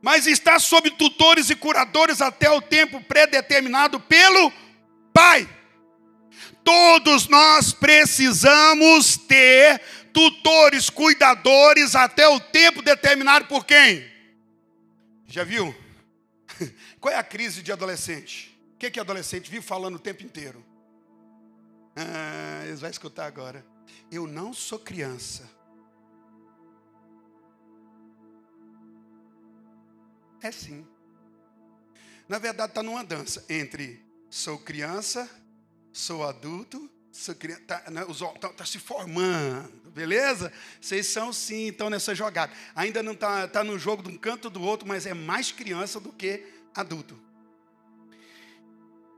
Mas está sob tutores e curadores até o tempo predeterminado pelo Pai. Todos nós precisamos ter tutores, cuidadores até o tempo determinado por quem? Já viu? Qual é a crise de adolescente? O que, é que adolescente vive falando o tempo inteiro? Ah, eles vão escutar agora. Eu não sou criança. É sim. Na verdade, está numa dança entre sou criança, sou adulto, sou criança, está né, tá, tá se formando, beleza? Vocês são sim, estão nessa jogada. Ainda não está tá no jogo de um canto do outro, mas é mais criança do que adulto.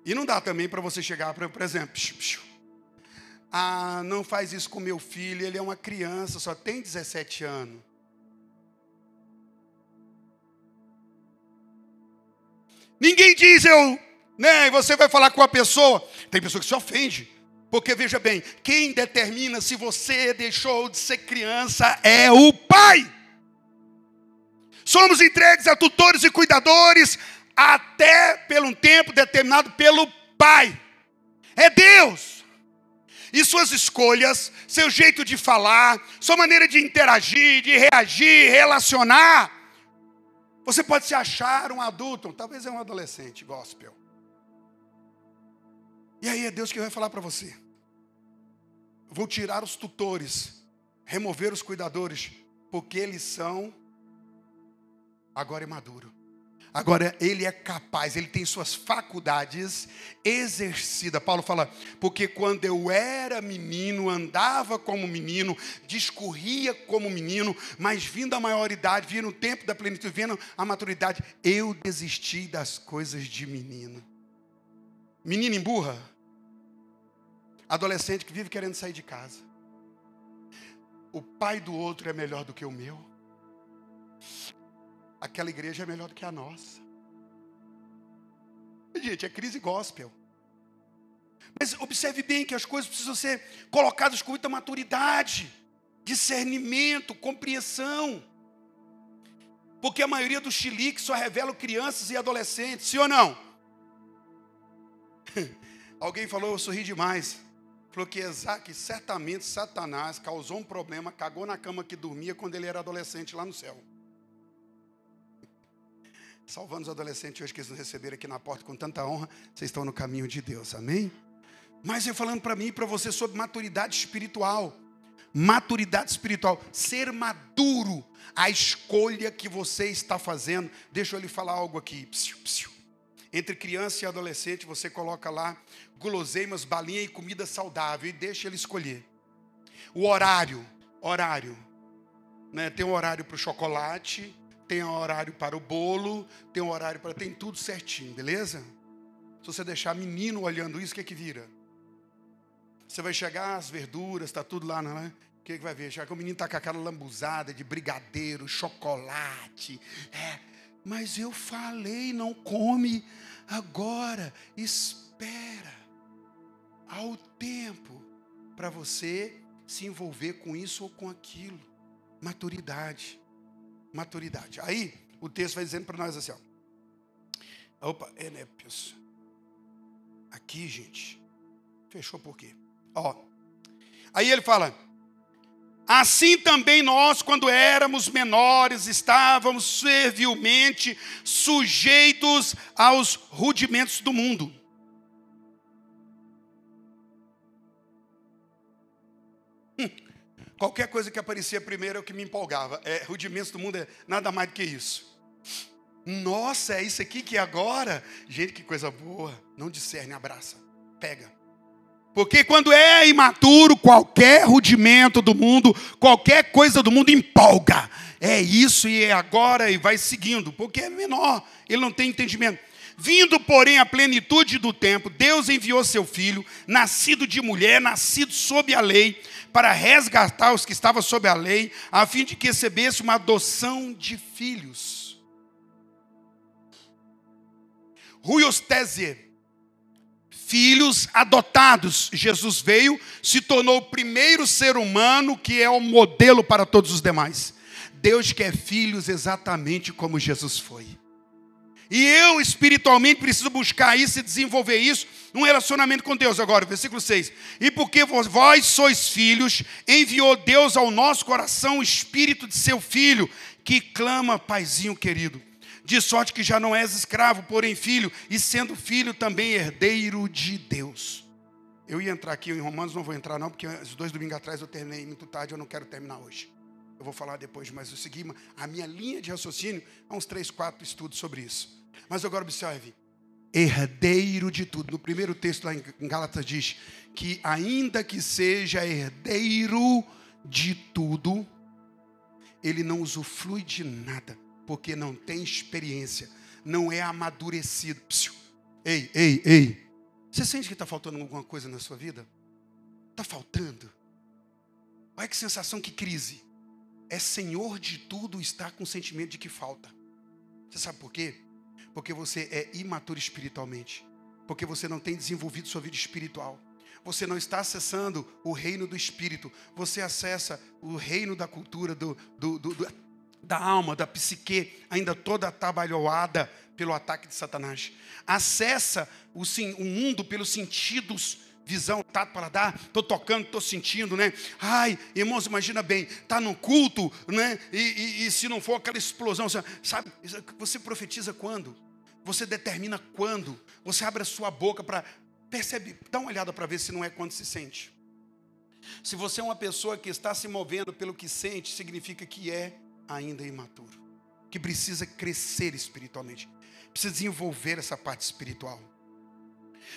E não dá também para você chegar, para, por exemplo, ah, não faz isso com meu filho, ele é uma criança, só tem 17 anos. Ninguém diz eu, né? E você vai falar com a pessoa. Tem pessoa que se ofende. Porque veja bem, quem determina se você deixou de ser criança é o pai. Somos entregues a tutores e cuidadores até pelo um tempo determinado pelo pai. É Deus e suas escolhas, seu jeito de falar, sua maneira de interagir, de reagir, relacionar. Você pode se achar um adulto, talvez é um adolescente gospel. E aí é Deus que vai falar para você. Vou tirar os tutores, remover os cuidadores, porque eles são agora maduro. Agora, ele é capaz, ele tem suas faculdades exercidas. Paulo fala, porque quando eu era menino, andava como menino, discorria como menino, mas vindo a maioridade, vindo o tempo da plenitude, vindo a maturidade, eu desisti das coisas de menino. Menino emburra, adolescente que vive querendo sair de casa. O pai do outro é melhor do que o meu aquela igreja é melhor do que a nossa. Gente, é crise gospel. Mas observe bem que as coisas precisam ser colocadas com muita maturidade, discernimento, compreensão. Porque a maioria dos chiliques só revelam crianças e adolescentes, sim ou não? Alguém falou, eu sorri demais. Falou que, que certamente Satanás causou um problema, cagou na cama que dormia quando ele era adolescente lá no céu salvando os adolescentes hoje que eles nos receberam aqui na porta com tanta honra, vocês estão no caminho de Deus, amém? Mas eu falando para mim e para você sobre maturidade espiritual. Maturidade espiritual, ser maduro, a escolha que você está fazendo. Deixa eu lhe falar algo aqui. Psiu, psiu. Entre criança e adolescente, você coloca lá guloseimas, balinha e comida saudável e deixa ele escolher. O horário, horário. Né? Tem um horário para o chocolate, tem horário para o bolo, tem horário para. Tem tudo certinho, beleza? Se você deixar menino olhando isso, o que é que vira? Você vai chegar, as verduras, está tudo lá, não é? O que, é que vai ver? Já que o menino está com aquela lambuzada de brigadeiro, chocolate. É, mas eu falei, não come agora. Espera ao tempo para você se envolver com isso ou com aquilo. Maturidade maturidade. Aí o texto vai dizendo para nós assim, ó. Opa, Enépios. Aqui, gente. Fechou por quê? Ó. Aí ele fala: Assim também nós, quando éramos menores, estávamos servilmente sujeitos aos rudimentos do mundo. Qualquer coisa que aparecia primeiro é o que me empolgava. É, rudimentos do mundo é nada mais do que isso. Nossa, é isso aqui que é agora? Gente, que coisa boa. Não discerne, abraça. Pega. Porque quando é imaturo, qualquer rudimento do mundo, qualquer coisa do mundo empolga. É isso e é agora e vai seguindo. Porque é menor, ele não tem entendimento. Vindo, porém, a plenitude do tempo, Deus enviou seu filho, nascido de mulher, nascido sob a lei, para resgatar os que estavam sob a lei, a fim de que recebesse uma adoção de filhos. Ruios filhos adotados. Jesus veio, se tornou o primeiro ser humano que é o modelo para todos os demais. Deus quer filhos exatamente como Jesus foi. E eu espiritualmente preciso buscar isso e desenvolver isso num relacionamento com Deus. Agora, versículo 6. E porque vós sois filhos, enviou Deus ao nosso coração o espírito de seu filho, que clama, Paizinho querido. De sorte que já não és escravo, porém filho, e sendo filho também herdeiro de Deus. Eu ia entrar aqui em Romanos, não vou entrar não, porque os dois domingos atrás eu terminei muito tarde, eu não quero terminar hoje. Eu vou falar depois, mas eu segui a minha linha de raciocínio há uns três, quatro estudos sobre isso. Mas agora observe, herdeiro de tudo. No primeiro texto lá em Gálatas diz que ainda que seja herdeiro de tudo, ele não usufrui de nada, porque não tem experiência, não é amadurecido. Psiu. Ei, ei, ei. Você sente que está faltando alguma coisa na sua vida? Está faltando. Olha que sensação, que crise. É senhor de tudo, está com o sentimento de que falta. Você sabe por quê? Porque você é imaturo espiritualmente. Porque você não tem desenvolvido sua vida espiritual. Você não está acessando o reino do espírito. Você acessa o reino da cultura, do, do, do, da alma, da psique, ainda toda atabalhoada pelo ataque de Satanás. Acessa o, sim, o mundo pelos sentidos visão, tato, para dar, estou tocando, estou sentindo, né? Ai, irmãos, imagina bem, está no culto, né? E, e, e, se não for aquela explosão, sabe? Você profetiza quando? Você determina quando? Você abre a sua boca para. Percebe, dá uma olhada para ver se não é quando se sente. Se você é uma pessoa que está se movendo pelo que sente, significa que é ainda imaturo, que precisa crescer espiritualmente, precisa desenvolver essa parte espiritual.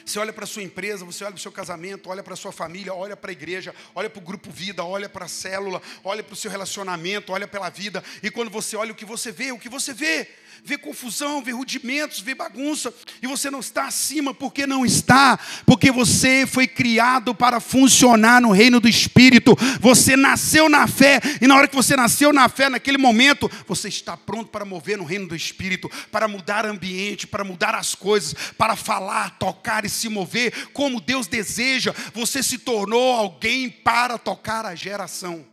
Você olha para a sua empresa, você olha para o seu casamento, olha para a sua família, olha para a igreja, olha para o grupo vida, olha para a célula, olha para o seu relacionamento, olha pela vida. E quando você olha o que você vê, o que você vê? Vê confusão, vê rudimentos, vê bagunça, e você não está acima, porque não está? Porque você foi criado para funcionar no reino do Espírito, você nasceu na fé, e na hora que você nasceu na fé, naquele momento, você está pronto para mover no reino do Espírito, para mudar ambiente, para mudar as coisas, para falar, tocar e se mover como Deus deseja, você se tornou alguém para tocar a geração.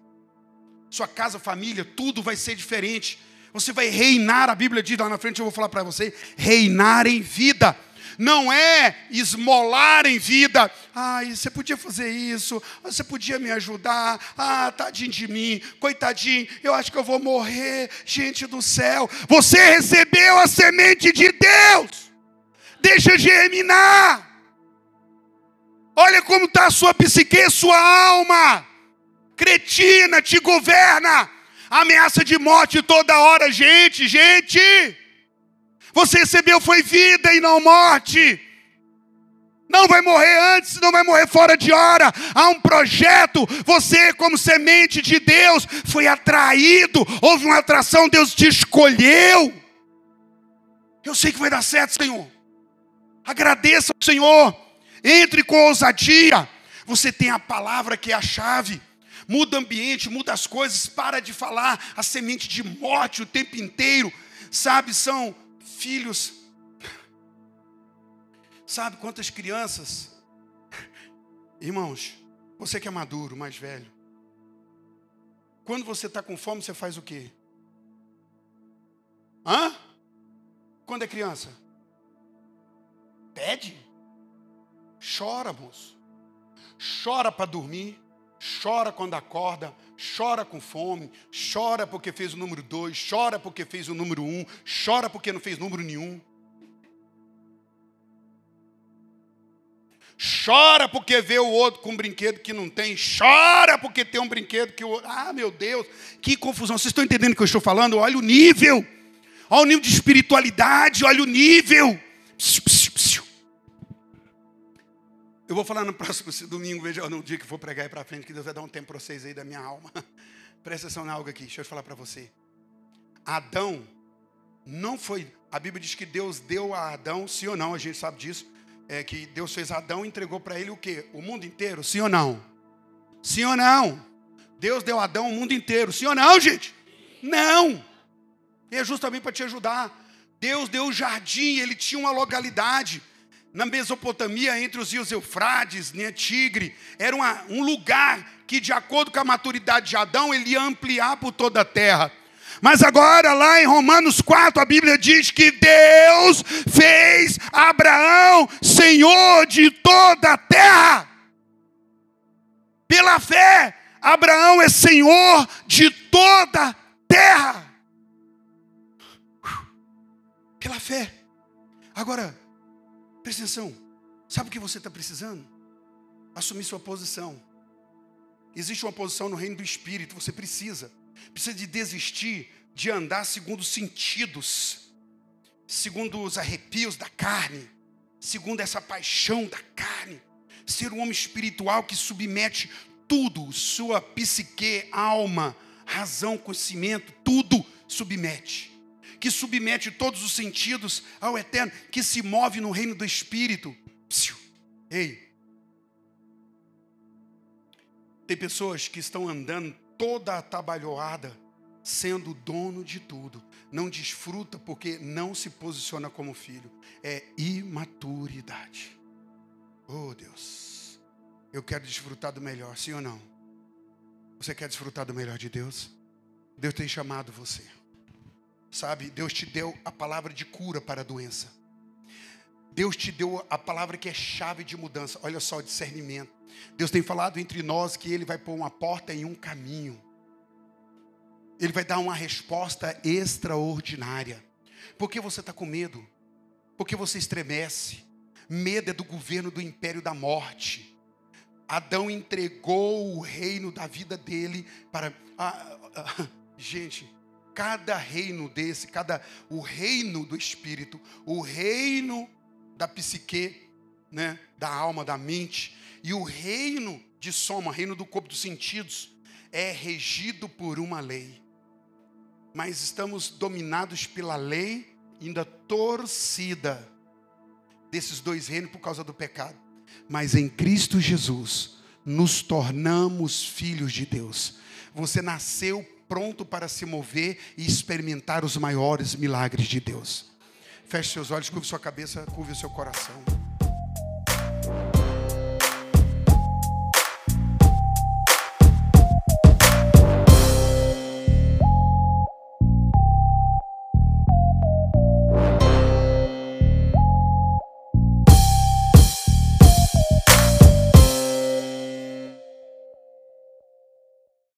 Sua casa, família, tudo vai ser diferente. Você vai reinar, a Bíblia diz lá na frente, eu vou falar para você, reinar em vida. Não é esmolar em vida. Ai, você podia fazer isso, você podia me ajudar. Ah, tadinho de mim, coitadinho, eu acho que eu vou morrer, gente do céu. Você recebeu a semente de Deus. Deixa germinar. Olha como está a sua psique, sua alma. Cretina te governa ameaça de morte toda hora. Gente, gente, você recebeu foi vida e não morte. Não vai morrer antes, não vai morrer fora de hora. Há um projeto. Você, como semente de Deus, foi atraído. Houve uma atração, Deus te escolheu. Eu sei que vai dar certo, Senhor. Agradeça ao Senhor. Entre com ousadia. Você tem a palavra que é a chave muda o ambiente, muda as coisas, para de falar a semente de morte o tempo inteiro. Sabe, são filhos. Sabe quantas crianças? Irmãos, você que é maduro, mais velho. Quando você está com fome, você faz o quê? Hã? Quando é criança? Pede. Chora, moço. Chora para dormir chora quando acorda, chora com fome, chora porque fez o número dois, chora porque fez o número um, chora porque não fez número nenhum. Chora porque vê o outro com um brinquedo que não tem. Chora porque tem um brinquedo que o outro. Ah, meu Deus, que confusão. Vocês estão entendendo o que eu estou falando? Olha o nível. Olha o nível de espiritualidade, olha o nível. Eu vou falar no próximo domingo, veja, no dia que for pregar aí para frente, que Deus vai dar um tempo para vocês aí da minha alma. Presta atenção em algo aqui, deixa eu falar para você. Adão não foi. A Bíblia diz que Deus deu a Adão, sim ou não, a gente sabe disso. É que Deus fez Adão e entregou para ele o quê? O mundo inteiro, sim ou não? Sim ou não? Deus deu a Adão o mundo inteiro, sim ou não, gente? Não! E é justamente para te ajudar. Deus deu o jardim, ele tinha uma localidade. Na Mesopotamia, entre os rios Eufrates, né, Tigre, era uma, um lugar que, de acordo com a maturidade de Adão, ele ia ampliar por toda a terra. Mas agora, lá em Romanos 4, a Bíblia diz que Deus fez Abraão senhor de toda a terra. Pela fé, Abraão é senhor de toda a terra. Pela fé. Agora, presta atenção. Sabe o que você está precisando? Assumir sua posição. Existe uma posição no reino do Espírito, você precisa. Precisa de desistir de andar segundo os sentidos, segundo os arrepios da carne, segundo essa paixão da carne. Ser um homem espiritual que submete tudo, sua psique, alma, razão, conhecimento, tudo submete. Que submete todos os sentidos ao eterno, que se move no reino do Espírito. Psiu. Ei. Tem pessoas que estão andando toda atabalhoada, sendo dono de tudo. Não desfruta porque não se posiciona como filho. É imaturidade. Oh Deus, eu quero desfrutar do melhor, sim ou não? Você quer desfrutar do melhor de Deus? Deus tem chamado você. Sabe, Deus te deu a palavra de cura para a doença. Deus te deu a palavra que é chave de mudança. Olha só, discernimento. Deus tem falado entre nós que Ele vai pôr uma porta em um caminho. Ele vai dar uma resposta extraordinária. Por que você está com medo? Por que você estremece? Medo é do governo do império da morte. Adão entregou o reino da vida dele para. Ah, ah, gente, cada reino desse, cada o reino do espírito, o reino da psique, né, da alma, da mente, e o reino de soma, reino do corpo dos sentidos, é regido por uma lei. Mas estamos dominados pela lei, ainda torcida desses dois reinos por causa do pecado. Mas em Cristo Jesus, nos tornamos filhos de Deus. Você nasceu pronto para se mover e experimentar os maiores milagres de Deus. Feche seus olhos, curve sua cabeça, curve o seu coração.